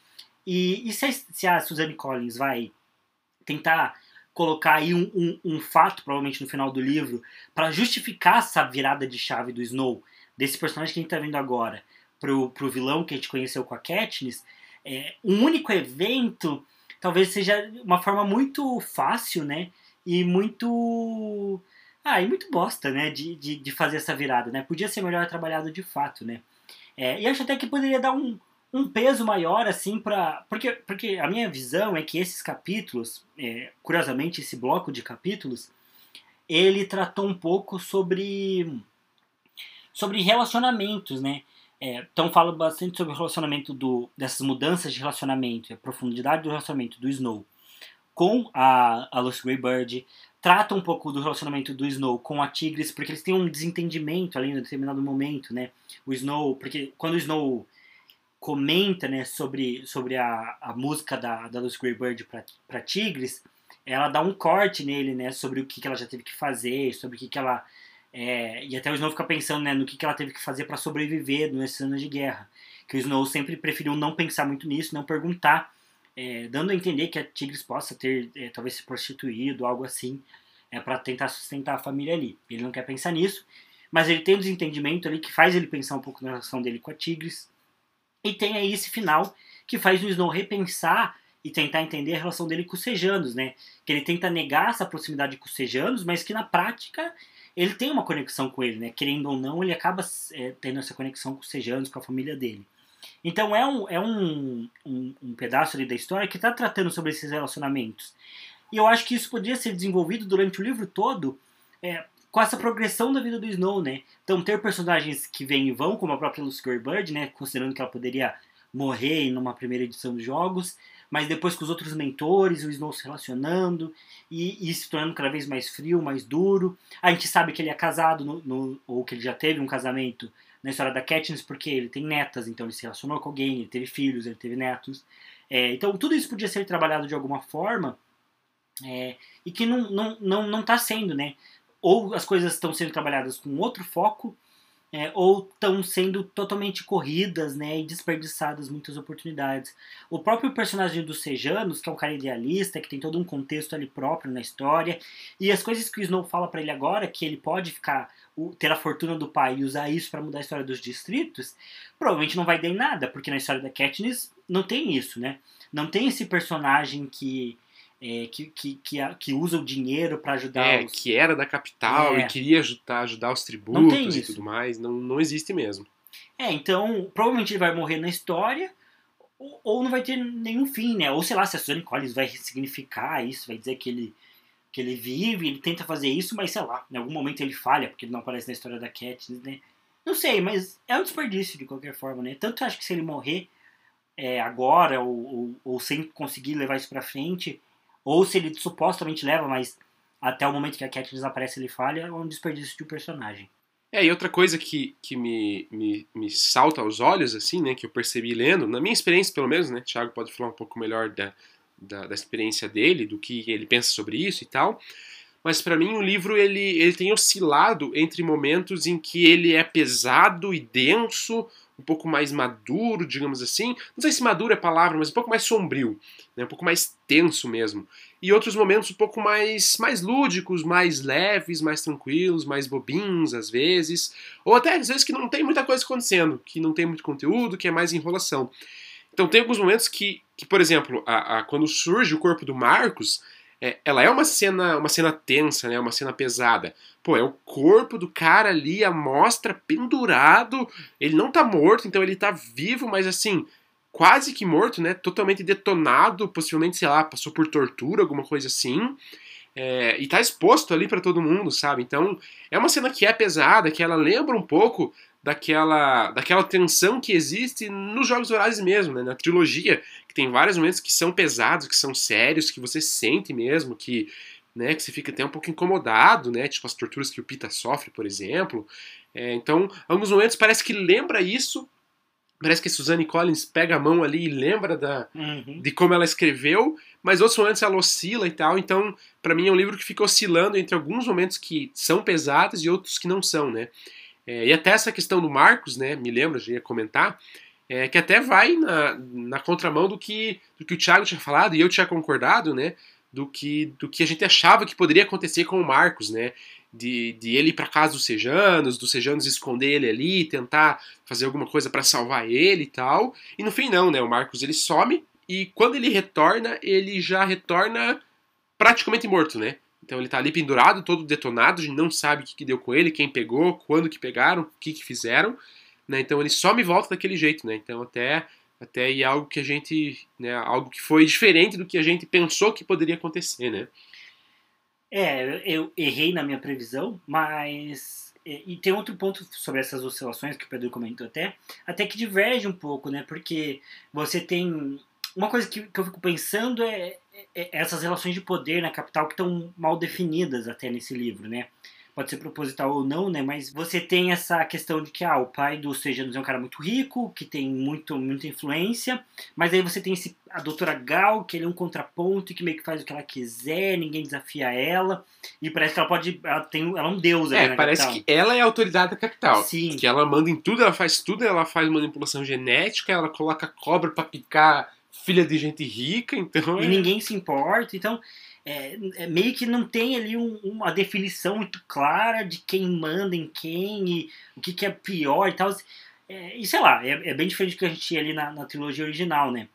E, e se, a, se, a, Suzanne Collins vai tentar colocar aí um, um, um fato, provavelmente no final do livro, para justificar essa virada de chave do Snow, desse personagem que a gente está vendo agora, pro, pro vilão que a gente conheceu com a Katniss, é, um único evento talvez seja uma forma muito fácil, né? E muito. Ah, e muito bosta, né? De, de, de fazer essa virada, né? Podia ser melhor trabalhado de fato, né? É, e acho até que poderia dar um, um peso maior, assim, para porque, porque a minha visão é que esses capítulos, é, curiosamente, esse bloco de capítulos, ele tratou um pouco sobre, sobre relacionamentos, né? É, então fala bastante sobre o relacionamento do, dessas mudanças de relacionamento, a profundidade do relacionamento do Snow com a, a Lucy Greybird, trata um pouco do relacionamento do Snow com a Tigris, porque eles têm um desentendimento ali em determinado momento, né? O Snow, porque quando o Snow comenta, né, sobre, sobre a, a música da, da Lucy Greybird para Tigris, ela dá um corte nele, né, sobre o que, que ela já teve que fazer, sobre o que, que ela... É, e até o Snow fica pensando, né, no que, que ela teve que fazer para sobreviver nesses anos de guerra. Que o Snow sempre preferiu não pensar muito nisso, não perguntar é, dando a entender que a Tigres possa ter, é, talvez, se prostituído, algo assim, é, para tentar sustentar a família ali. Ele não quer pensar nisso, mas ele tem um desentendimento ali que faz ele pensar um pouco na relação dele com a Tigres. E tem aí esse final que faz o Snow repensar e tentar entender a relação dele com os Sejanos, né? Que ele tenta negar essa proximidade com os Sejanos, mas que na prática ele tem uma conexão com ele, né? Querendo ou não, ele acaba é, tendo essa conexão com os Sejanos, com a família dele. Então é um, é um, um, um pedaço ali da história que está tratando sobre esses relacionamentos. E eu acho que isso podia ser desenvolvido durante o livro todo é, com essa progressão da vida do Snow, né? Então ter personagens que vêm e vão, como a própria Lucy Bird, né? Considerando que ela poderia morrer numa primeira edição dos jogos, mas depois com os outros mentores, o Snow se relacionando e, e se tornando cada vez mais frio, mais duro. A gente sabe que ele é casado, no, no, ou que ele já teve um casamento na história da Katniss, porque ele tem netas, então ele se relacionou com alguém, ele teve filhos, ele teve netos. É, então tudo isso podia ser trabalhado de alguma forma é, e que não está não, não, não tá sendo, né? Ou as coisas estão sendo trabalhadas com outro foco, é, ou estão sendo totalmente corridas né, e desperdiçadas muitas oportunidades. O próprio personagem dos Sejanos, que é um cara idealista, que tem todo um contexto ali próprio na história, e as coisas que o Snow fala para ele agora, que ele pode ficar ter a fortuna do pai e usar isso para mudar a história dos distritos, provavelmente não vai dar em nada, porque na história da Katniss não tem isso, né? Não tem esse personagem que é, que, que, que, que, usa o dinheiro para ajudar é, os... que era da capital é. e queria ajudar, ajudar os tributos e tudo mais, não, não existe mesmo. É, então provavelmente ele vai morrer na história ou, ou não vai ter nenhum fim, né? Ou sei lá, se a Sonic Collins vai ressignificar isso, vai dizer que ele, que ele vive, ele tenta fazer isso, mas sei lá, em algum momento ele falha, porque ele não aparece na história da Katniss, né? Não sei, mas é um desperdício de qualquer forma, né? Tanto acho que se ele morrer é, agora ou, ou, ou sem conseguir levar isso pra frente ou se ele supostamente leva, mas até o momento que a Cat desaparece ele falha, é um desperdício de um personagem. É, e outra coisa que, que me, me, me salta aos olhos, assim, né, que eu percebi lendo, na minha experiência pelo menos, né, Thiago pode falar um pouco melhor da, da, da experiência dele, do que ele pensa sobre isso e tal, mas para mim o livro ele, ele tem oscilado entre momentos em que ele é pesado e denso, um pouco mais maduro, digamos assim. Não sei se maduro é palavra, mas um pouco mais sombrio, né? um pouco mais tenso mesmo. E outros momentos um pouco mais, mais lúdicos, mais leves, mais tranquilos, mais bobinhos às vezes. Ou até às vezes que não tem muita coisa acontecendo, que não tem muito conteúdo, que é mais enrolação. Então tem alguns momentos que, que por exemplo, a, a, quando surge o corpo do Marcos, é, ela é uma cena, uma cena tensa, né? Uma cena pesada. Pô, é o corpo do cara ali, a mostra pendurado. Ele não tá morto, então ele tá vivo, mas assim, quase que morto, né? Totalmente detonado, possivelmente, sei lá, passou por tortura, alguma coisa assim. É, e tá exposto ali para todo mundo, sabe? Então, é uma cena que é pesada, que ela lembra um pouco daquela, daquela tensão que existe nos Jogos Vorazes mesmo, né? na trilogia, que tem vários momentos que são pesados, que são sérios, que você sente mesmo, que, né, que você fica até um pouco incomodado, né? tipo as torturas que o Pita sofre, por exemplo. É, então, alguns momentos parece que lembra isso, parece que a Suzanne Collins pega a mão ali e lembra da, uhum. de como ela escreveu, mas outros momentos ela oscila e tal, então para mim é um livro que fica oscilando entre alguns momentos que são pesados e outros que não são, né? É, e até essa questão do Marcos, né, me lembro, já ia comentar, é, que até vai na, na contramão do que, do que o Thiago tinha falado, e eu tinha concordado, né, do que, do que a gente achava que poderia acontecer com o Marcos, né, de, de ele ir para casa dos Sejanos, dos Sejanos esconder ele ali, tentar fazer alguma coisa para salvar ele e tal, e no fim não, né, o Marcos ele some, e quando ele retorna, ele já retorna praticamente morto, né, então ele está ali pendurado, todo detonado, a gente não sabe o que, que deu com ele, quem pegou, quando que pegaram, o que, que fizeram. Né? Então ele só me volta daquele jeito, né? Então até até aí algo que a gente, né, algo que foi diferente do que a gente pensou que poderia acontecer, né? É, eu errei na minha previsão, mas e tem outro ponto sobre essas oscilações que o Pedro comentou até, até que diverge um pouco, né? Porque você tem uma coisa que, que eu fico pensando é, é, é, essas relações de poder na capital que estão mal definidas até nesse livro, né? Pode ser proposital ou não, né? Mas você tem essa questão de que ah, o pai do Sejanos é um cara muito rico, que tem muito, muita influência, mas aí você tem esse, a doutora Gal, que ele é um contraponto e que meio que faz o que ela quiser, ninguém desafia ela, e parece que ela pode. Ela, tem, ela é um deus É, parece capital. que ela é a autoridade da capital. Sim. Que ela manda em tudo, ela faz tudo, ela faz manipulação genética, ela coloca cobra para picar filha de gente rica, então. E é- ninguém se importa, então é, é meio que não tem ali um- uma definição muito clara de quem manda em quem e o que, que é pior e tal. É, e sei lá, é, é bem diferente do que a gente tinha ali na, na trilogia original, né?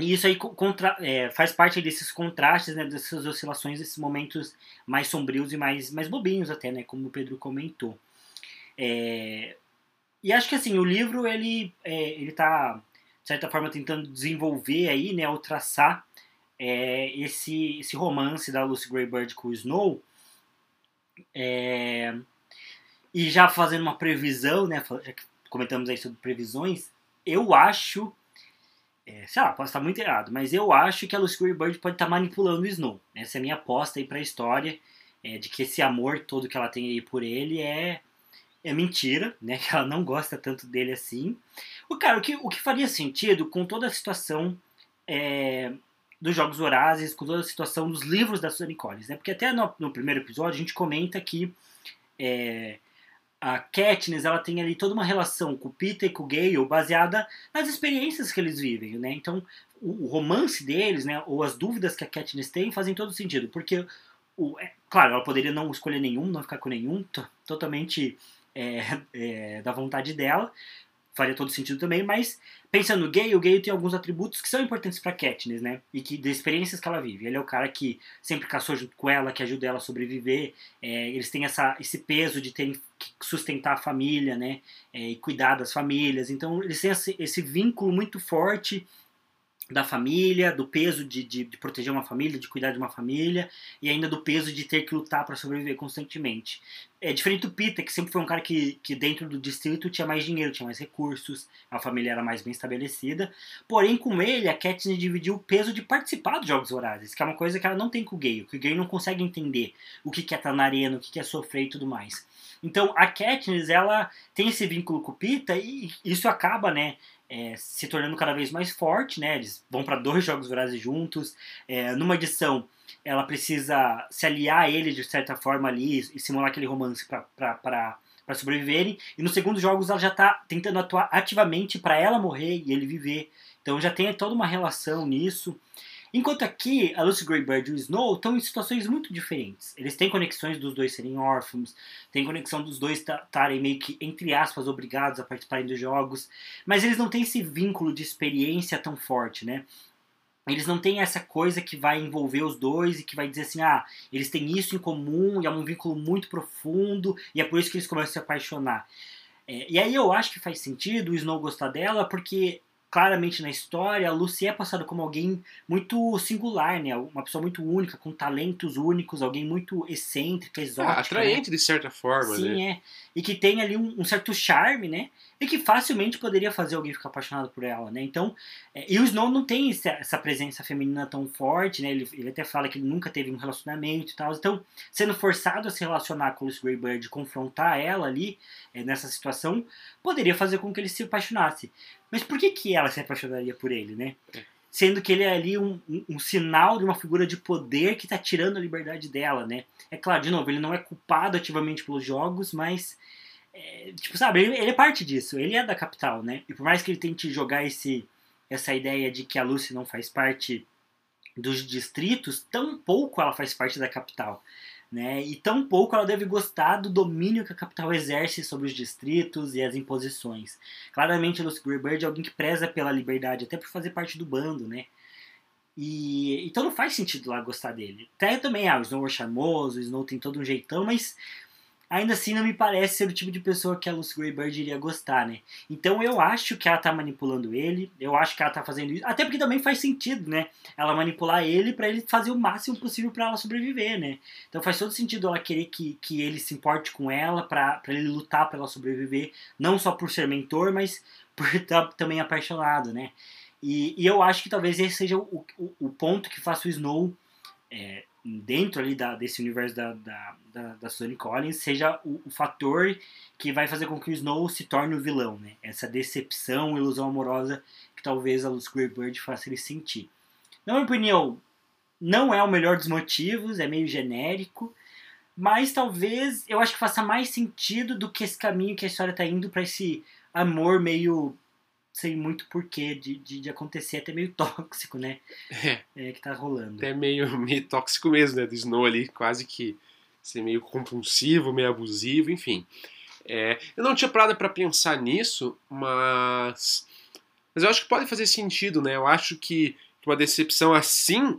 E isso aí co- contra, é, faz parte desses contrastes, né, dessas oscilações, desses momentos mais sombrios e mais, mais bobinhos até, né, como o Pedro comentou. É, e acho que assim, o livro ele, é, ele tá, de certa forma, tentando desenvolver aí, né, ou traçar é, esse, esse romance da Lucy Greybird com o Snow. É, e já fazendo uma previsão, né, já que comentamos aí sobre previsões, eu acho é, sei lá, posso estar muito errado, mas eu acho que a Lucy Bird pode estar manipulando o Snow. Essa é a minha aposta aí pra história, é, de que esse amor todo que ela tem aí por ele é, é mentira, né? Que ela não gosta tanto dele assim. O cara, o que, o que faria sentido com toda a situação é, dos Jogos Vorazes, com toda a situação dos livros da Suzanne Collins, né? Porque até no, no primeiro episódio a gente comenta que é, a Katniss ela tem ali toda uma relação com o Peter e com o Gale baseada nas experiências que eles vivem, né? Então, o, o romance deles, né, ou as dúvidas que a Katniss tem fazem todo sentido, porque o, é, claro, ela poderia não escolher nenhum, não ficar com nenhum, to- totalmente é, é, da vontade dela, faria todo sentido também, mas pensando no Gale, o Gale tem alguns atributos que são importantes para Katniss, né? E que das experiências que ela vive. Ele é o cara que sempre caçou junto com ela, que ajuda ela a sobreviver. É, eles têm essa, esse peso de terem que sustentar a família, né? É, e cuidar das famílias. Então eles têm esse, esse vínculo muito forte da família, do peso de, de, de proteger uma família, de cuidar de uma família, e ainda do peso de ter que lutar para sobreviver constantemente. É diferente do Peter, que sempre foi um cara que, que dentro do distrito tinha mais dinheiro, tinha mais recursos, a família era mais bem estabelecida. Porém, com ele, a Katniss dividiu o peso de participar dos Jogos Vorazes, que é uma coisa que ela não tem com o Gale, que o Gale não consegue entender o que que é estar na arena, o que que é sofrer e tudo mais. Então, a Katniss, ela tem esse vínculo com o Peter e isso acaba, né, é, se tornando cada vez mais forte, né? Eles vão para dois jogos vorazes juntos. É, numa edição, ela precisa se aliar a ele de certa forma ali e simular aquele romance para sobreviverem. E nos segundos jogos, ela já tá tentando atuar ativamente para ela morrer e ele viver. Então já tem toda uma relação nisso. Enquanto aqui, a Lucy Greybird e o Snow estão em situações muito diferentes. Eles têm conexões dos dois serem órfãos, tem conexão dos dois estarem meio que, entre aspas, obrigados a participarem dos jogos, mas eles não têm esse vínculo de experiência tão forte, né? Eles não têm essa coisa que vai envolver os dois e que vai dizer assim, ah, eles têm isso em comum e é um vínculo muito profundo e é por isso que eles começam a se apaixonar. É, e aí eu acho que faz sentido o Snow gostar dela porque claramente na história, a Lucy é passada como alguém muito singular, né? Uma pessoa muito única, com talentos únicos, alguém muito excêntrica, exótica. Ah, atraente né? de certa forma, Sim, né? é. E que tem ali um, um, certo charme, né? E que facilmente poderia fazer alguém ficar apaixonado por ela, né? Então, é, e o Snow não tem essa, presença feminina tão forte, né? Ele, ele até fala que ele nunca teve um relacionamento e tal. Então, sendo forçado a se relacionar com Lucy Greybird, confrontar ela ali é, nessa situação, poderia fazer com que ele se apaixonasse. Mas por que, que ela se apaixonaria por ele, né? Sendo que ele é ali um, um, um sinal de uma figura de poder que está tirando a liberdade dela, né? É claro, de novo, ele não é culpado ativamente pelos jogos, mas. É, tipo, sabe, ele, ele, é parte disso, ele é da capital, né? E por mais que ele tente jogar esse, essa ideia de que a Lucy não faz parte dos distritos, tão pouco ela faz parte da capital. Né? E tão pouco ela deve gostar do domínio que a capital exerce sobre os distritos e as imposições. Claramente, Lucy Greybird é alguém que preza pela liberdade, até por fazer parte do bando, né? E, então não faz sentido lá gostar dele. Até também, ah, o Snow é charmoso, o Snow tem todo um jeitão, mas ainda assim não me parece ser o tipo de pessoa que a Lucy Greybird iria gostar, né? Então eu acho que ela tá manipulando ele, eu acho que ela tá fazendo isso, até porque também faz sentido, né? Ela manipular ele para ele fazer o máximo possível para ela sobreviver, né? Então faz todo sentido ela querer que, que ele se importe com ela, para ele lutar para ela sobreviver, não só por ser mentor, mas por estar também apaixonado, né? E, e eu acho que talvez esse seja o, o, o ponto que faça o Snow é, dentro ali da, desse universo da, da, da, da Sony Collins seja o, o, fator que vai fazer com que o Snow se torne o vilão, né? Essa decepção, ilusão amorosa que talvez a Lucy Greybird faça ele sentir. Na minha opinião, não é o melhor dos motivos, é meio genérico, mas talvez eu acho que faça mais sentido do que esse caminho que a história está indo para esse amor meio sem muito porquê de, de, de acontecer, até meio tóxico, né? É, É, que tá rolando. até meio, meio tóxico mesmo, né? Do Snow ali, quase que ser meio compulsivo, meio abusivo, enfim. É, eu não tinha parado pra pensar nisso, mas. Mas eu acho que pode fazer sentido, né? Eu acho que uma decepção assim,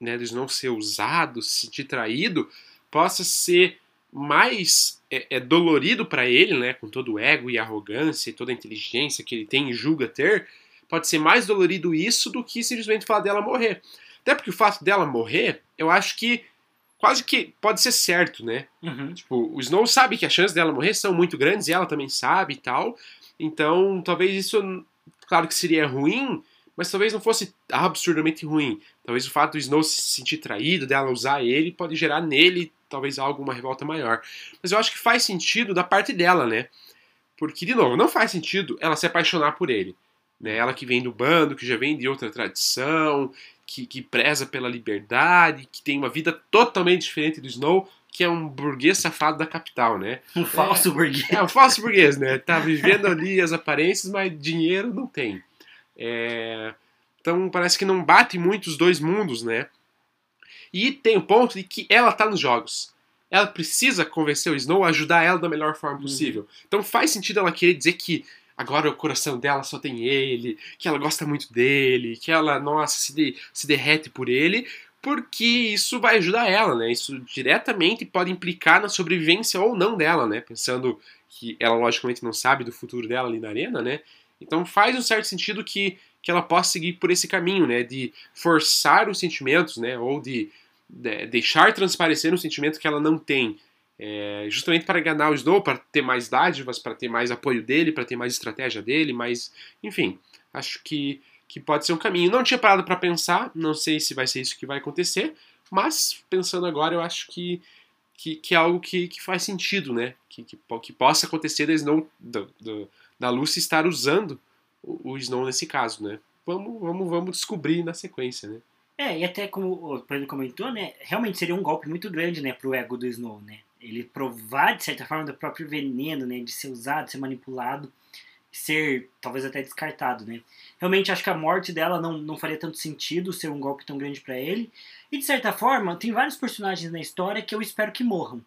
né, do Snow ser usado, se sentir traído, possa ser mais é, é dolorido pra ele, né, com todo o ego e arrogância e toda a inteligência que ele tem e julga ter, pode ser mais dolorido isso do que simplesmente falar dela morrer. Até porque o fato dela morrer, eu acho que quase que pode ser certo, né? Uhum. Tipo, o Snow sabe que as chances dela morrer são muito grandes e ela também sabe e tal. Então, talvez isso, claro que seria ruim, mas talvez não fosse absurdamente ruim. Talvez o fato do Snow se sentir traído, dela usar ele, pode gerar nele talvez algo, uma revolta maior. Mas eu acho que faz sentido da parte dela, né? Porque, de novo, não faz sentido ela se apaixonar por ele. Né? Ela que vem do bando, que já vem de outra tradição, que, que preza pela liberdade, que tem uma vida totalmente diferente do Snow, que é um burguês safado da capital, né? Um falso burguês. É um falso burguês, né? Tá vivendo ali as aparências, mas dinheiro não tem. É, Então parece que não bate muito os dois mundos, né? E tem o ponto de que ela tá nos jogos. Ela precisa convencer o Snow a ajudar ela da melhor forma Uhum. possível. Então faz sentido ela querer dizer que agora o coração dela só tem ele, que ela gosta muito dele, que ela, nossa, se, de- se derrete por ele, porque isso vai ajudar ela, né? Isso diretamente pode implicar na sobrevivência ou não dela, né? Pensando que ela logicamente não sabe do futuro dela ali na arena, né? Então faz um certo sentido que, que ela possa seguir por esse caminho, né? De forçar os sentimentos, né? Ou de, de- deixar transparecer um sentimento que ela não tem. É, justamente para enganar o Snow, para ter mais dádivas, para ter mais apoio dele, para ter mais estratégia dele, mas enfim, acho que, que pode ser um caminho. Não tinha parado para pensar, não sei se vai ser isso que vai acontecer, mas pensando agora, eu acho que, que, que é algo que, que faz sentido, né? Que, que, que possa acontecer da Snow, do, do- da Lucy estar usando o, o Snow nesse caso, né? Vamos, vamos, vamos descobrir na sequência, né? É, e até como o Pedro comentou, né? Realmente seria um golpe muito grande, né, pro ego do Snow, né? Ele provar, de certa forma, do próprio veneno, né? De ser usado, ser manipulado, ser talvez até descartado, né? Realmente acho que a morte dela não, não faria tanto sentido ser um golpe tão grande pra ele. E de certa forma, tem vários personagens na história que eu espero que morram.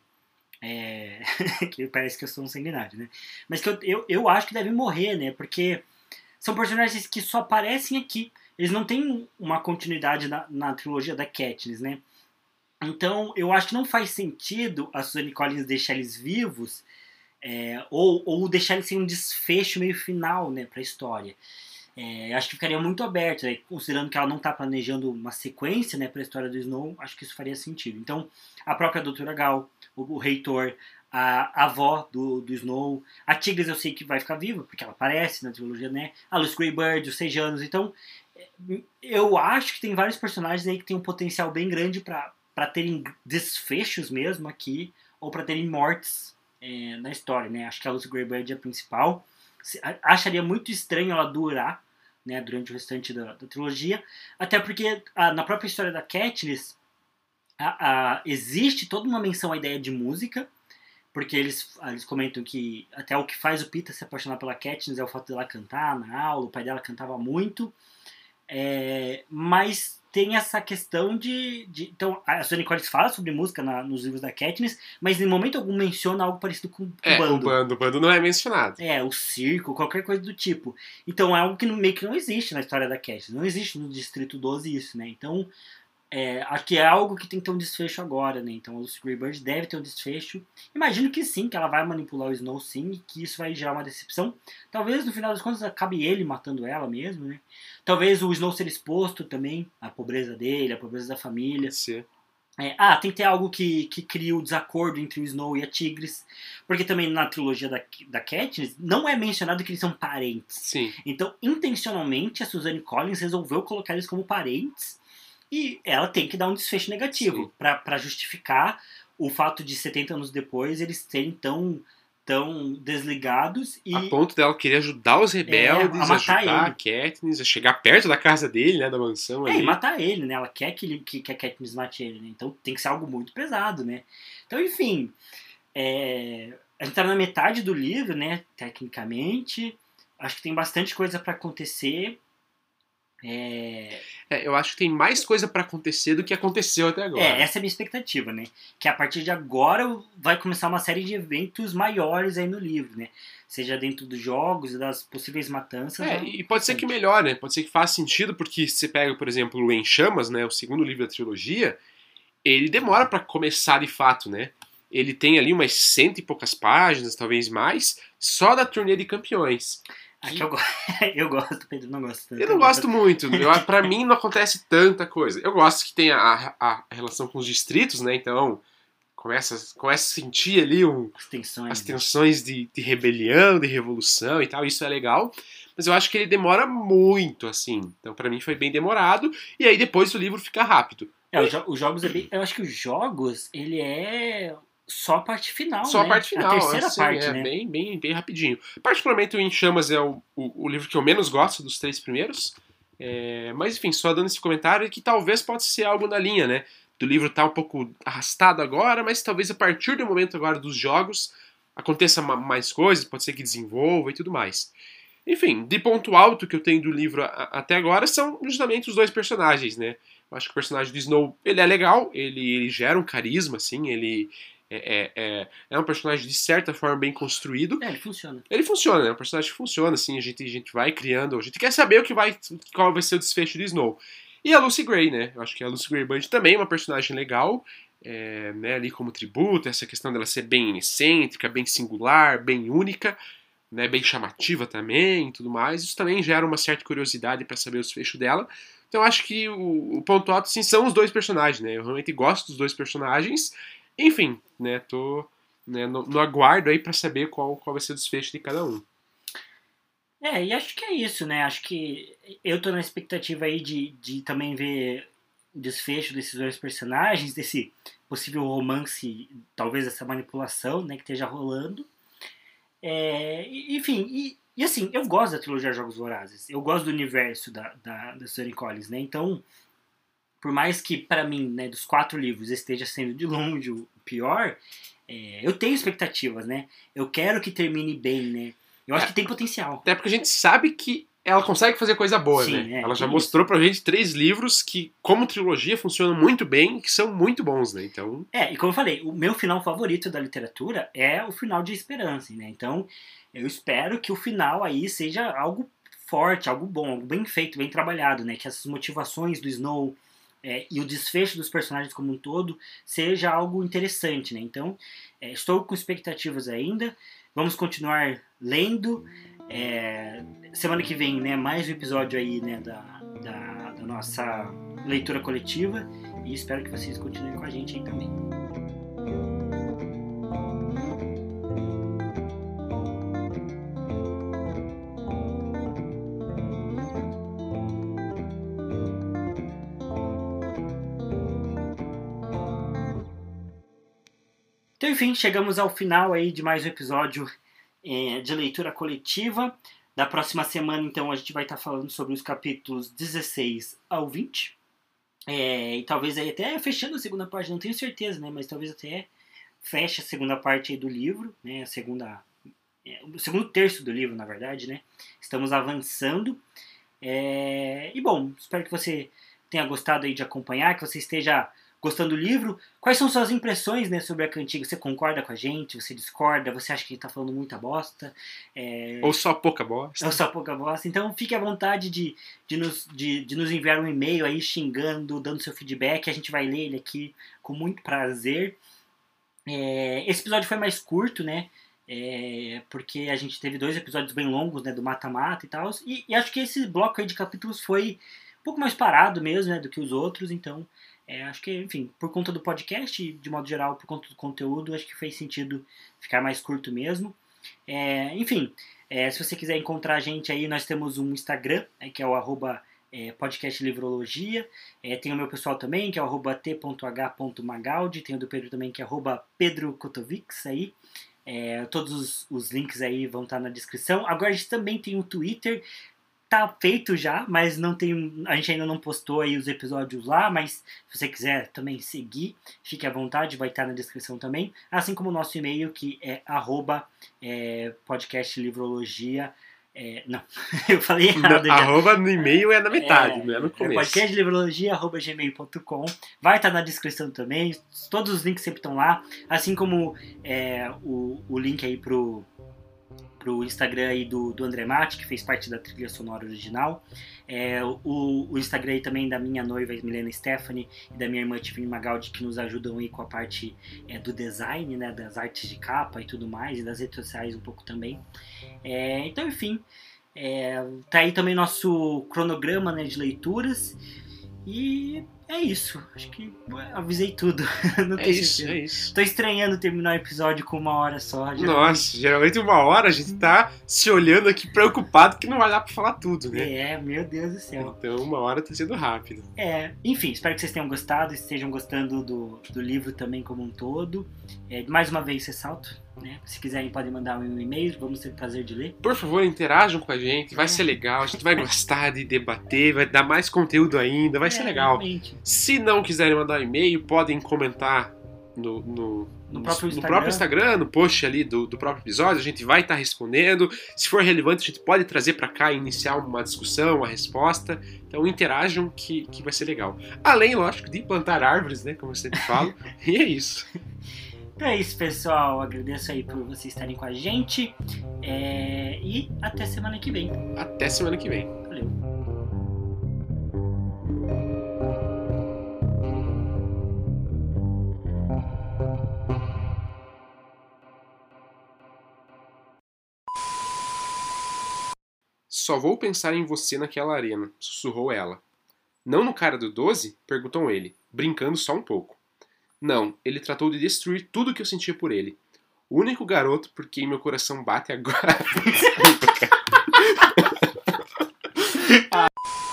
É... que parece que eu sou um sanguinário, né? Mas que eu, eu, eu acho que devem morrer, né? Porque são personagens que só aparecem aqui. Eles não têm uma continuidade na, na trilogia da Katniss, né? Então, eu acho que não faz sentido a Suzanne Collins deixar eles vivos é, ou, ou deixar eles sem um desfecho meio final, né, pra história. É, acho que ficaria muito aberto, né, considerando que ela não tá planejando uma sequência, né, pra história do Snow, acho que isso faria sentido. Então, a própria Doutora Gal, o, o reitor, a, a avó do, do Snow, a Tigres eu sei que vai ficar viva, porque ela aparece na trilogia, né, a Lucy Greybird, os Sejanos, então eu acho que tem vários personagens aí que tem um potencial bem grande para terem desfechos mesmo aqui ou para terem mortes é, na história, né? Acho que a Lucy Greybird é a principal. A- Acharia muito estranho ela durar, né, durante o restante da, da trilogia, até porque ah, na própria história da Katniss a- a- existe toda uma menção à ideia de música, porque eles, eles comentam que até o que faz o Peter se apaixonar pela Katniss é o fato dela cantar na aula, o pai dela cantava muito, é, mas tem essa questão de, de- Então, a Sony Collins fala sobre música na- nos livros da Katniss, mas em momento algum menciona algo parecido com, com É, bando. o bando, o bando não é mencionado. É, o circo, qualquer coisa do tipo. Então é algo que não- meio que não existe na história da Katniss. Não existe no Distrito 12 isso, né? Então, é, que é algo que tem que ter um desfecho agora, né? Então a Lucy Greybird deve ter um desfecho. Imagino que sim, que ela vai manipular o Snow sim, e que isso vai gerar uma decepção. Talvez no final das contas acabe ele matando ela mesmo, né? Talvez o Snow ser exposto também, à pobreza dele, à pobreza da família. Ser. É, ah, tem que ter algo que, que cria o desacordo entre o Snow e a Tigris. Porque também na trilogia da, da Katniss não é mencionado que eles são parentes. Sim. Então, intencionalmente, a Suzanne Collins resolveu colocar eles como parentes. E ela tem que dar um desfecho negativo pra justificar o fato de 70 anos depois eles serem tão, tão desligados e A ponto dela querer ajudar os rebeldes, É, a matar ajudar a Katniss, a chegar perto da casa dele, né, da mansão É, ali. e matar ele, né? Ela quer que, ele, que, que a Katniss mate ele, né? Então tem que ser algo muito pesado, né? Então, enfim, é, a gente tá na metade do livro, né? Tecnicamente. acho que tem bastante coisa para acontecer. É... É, eu acho que tem mais coisa para acontecer do que aconteceu até agora. É, essa é a minha expectativa, né? Que a partir de agora vai começar uma série de eventos maiores aí no livro, né? Seja dentro dos jogos e das possíveis matanças. É, né? e pode ser que melhore, né? Pode ser que faça sentido, porque se você pega, por exemplo, o Em Chamas, né? O segundo livro da trilogia, ele demora para começar de fato, né? Ele tem ali umas cento e poucas páginas, talvez mais, só da turnê de campeões. Aqui eu, go... eu gosto, Pedro não gosta tanto. Eu não gosto muito. Eu, pra mim não acontece tanta coisa. Eu gosto que tenha a, a, a relação com os distritos, né? Então começa, começa a sentir ali um, As tensões. as tensões de, de rebelião, de revolução e tal. Isso é legal. Mas eu acho que ele demora muito, assim. Então pra mim foi bem demorado. E aí depois o livro fica rápido. É, os jogos é bem. Eu acho que os jogos, ele é só a parte final. Só né? a parte final. A terceira assim, parte, é né? bem, bem, bem rapidinho. Particularmente o Em Chamas é o, o, o livro que eu menos gosto dos três primeiros. É, mas enfim, só dando esse comentário que talvez possa ser algo na linha, né? Do livro tá um pouco arrastado agora, mas talvez a partir do momento agora dos jogos aconteça ma- mais coisas, pode ser que desenvolva e tudo mais. Enfim, de ponto alto que eu tenho do livro até agora são justamente os dois personagens, né? Eu acho que o personagem do Snow, ele é legal, ele, ele gera um carisma, assim, ele é, é, é, é um personagem de certa forma bem construído. É, ele funciona. Ele funciona, é um personagem que funciona, assim, a gente, a gente vai criando, a gente quer saber o que vai, qual vai ser o desfecho do Snow. E a Lucy Gray, né? Eu acho que a Lucy Gray Band também é uma personagem legal, é, né, ali como tributo, essa questão dela ser bem excêntrica, bem singular, bem única, né, bem chamativa também e tudo mais. Isso também gera uma certa curiosidade para saber o desfecho dela. Então acho que o, o ponto alto, sim, são os dois personagens, né? Eu realmente gosto dos dois personagens. Enfim, né, tô né, no, no aguardo aí para saber qual, qual vai ser o desfecho de cada um. É, e acho que é isso, né? Acho que eu tô na expectativa aí de, de também ver o desfecho desses dois personagens, desse possível romance, talvez essa manipulação, né, que esteja rolando. É, enfim, e, e assim, eu gosto da trilogia Jogos Vorazes. Eu gosto do universo da, da, da Collins, né? Então, por mais que para mim, né, dos quatro livros esteja sendo de longe o pior, é, eu tenho expectativas, né? Eu quero que termine bem, né? Eu acho É. que tem potencial. Até porque a gente sabe que ela consegue fazer coisa boa, Sim, né? é, ela já mostrou pra gente três livros que, como trilogia, funcionam muito bem que são muito bons, né? Então, É, e como eu falei, o meu final favorito da literatura é o final de Esperança, né? Então, eu espero que o final aí seja algo forte, algo bom, algo bem feito, bem trabalhado, né? Que essas motivações do Snow é, e o desfecho dos personagens como um todo seja algo interessante, né? Então, é, estou com expectativas ainda. Vamos continuar lendo. É, semana que vem, né? Mais um episódio aí, né? Da, da, da nossa leitura coletiva. E espero que vocês continuem com a gente aí também. Então, enfim, chegamos ao final aí de mais um episódio eh, de leitura coletiva. Da próxima semana, então, a gente vai estar falando sobre os capítulos 16 ao 20. É, e talvez aí até fechando a segunda parte, não tenho certeza, né? Mas talvez até feche a segunda parte aí do livro, né? A segunda, é, o segundo terço do livro, na verdade, né? Estamos avançando. É, e bom, espero que você tenha gostado aí de acompanhar, que você esteja gostando do livro. Quais são suas impressões né, sobre a cantiga? Você concorda com a gente? Você discorda? Você acha que está falando muita bosta? É, ou só pouca bosta. ou só pouca bosta? Então fique à vontade de, de, nos, de, de nos enviar um e-mail aí xingando, dando seu feedback. A gente vai ler ele aqui com muito prazer. É, esse episódio foi mais curto, né? É, porque a gente teve dois episódios bem longos, né? Do mata-mata e tal. E, e acho que esse bloco aí de capítulos foi um pouco mais parado mesmo, né? Do que os outros. Então, é, acho que, enfim, por conta do podcast, de modo geral, por conta do conteúdo, acho que fez sentido ficar mais curto mesmo. É, enfim, é, se você quiser encontrar a gente aí, nós temos um Instagram, né, que é o arroba é, podcast Livrologia. É, tem o meu pessoal também, que é o arroba t.h.magaldi. Tem o do Pedro também, que é arroba Pedro Kotovics aí. É, todos os, os links aí vão estar na descrição. Agora a gente também tem o Twitter. Tá feito já, mas não tem. A gente ainda não postou aí os episódios lá, mas se você quiser também seguir, fique à vontade, vai estar na descrição também. Assim como o nosso e-mail, que é arroba é, podcast livrologia É, não, eu falei errado. Na, arroba no e-mail é na metade, é, não é no começo. podcastlivrologia.gmail.com Vai estar na descrição também. Todos os links sempre estão lá. Assim como é, o, o link aí pro, pro Instagram aí do, do André Mate, que fez parte da trilha sonora original. É, o, o Instagram aí também da minha noiva, Milena Stephanie, e da minha irmã Tiffany Magaldi, que nos ajudam aí com a parte é, do design, né, das artes de capa e tudo mais, e das redes sociais um pouco também. É, então, enfim, é, tá aí também nosso cronograma né, de leituras. E é isso. Acho que avisei tudo. Não é isso, certeza. é isso. Tô estranhando terminar o episódio com uma hora só. Geralmente. Nossa, geralmente uma hora a gente tá se olhando aqui preocupado que não vai dar pra falar tudo, né? É, meu Deus do céu. Então uma hora tá sendo rápido. É, enfim, espero que vocês tenham gostado, estejam gostando do, do livro também como um todo. É, mais uma vez, ressalto, né? Se quiserem, podem mandar um e-mail, vamos ter o prazer de ler. Por favor, interajam com a gente, vai é. ser legal, a gente vai gostar de debater, vai dar mais conteúdo ainda, vai é, ser legal. Realmente. Se não quiserem mandar um e-mail, podem comentar no, no, no, próprio no, próprio Instagram, no post ali do, do próprio episódio, a gente vai estar tá respondendo. Se for relevante, a gente pode trazer para cá e iniciar uma discussão, uma resposta. Então interajam que, que vai ser legal. Além, lógico, de plantar árvores, né? Como eu sempre falo. e é isso. Então é isso, pessoal. Agradeço aí por vocês estarem com a gente. É... E até semana que vem. Até semana que vem. Valeu. Só vou pensar em você naquela arena, sussurrou ela. Não no cara do 12? perguntou ele, brincando só um pouco. Não, ele tratou de destruir tudo que eu sentia por ele. O único garoto por quem meu coração bate agora.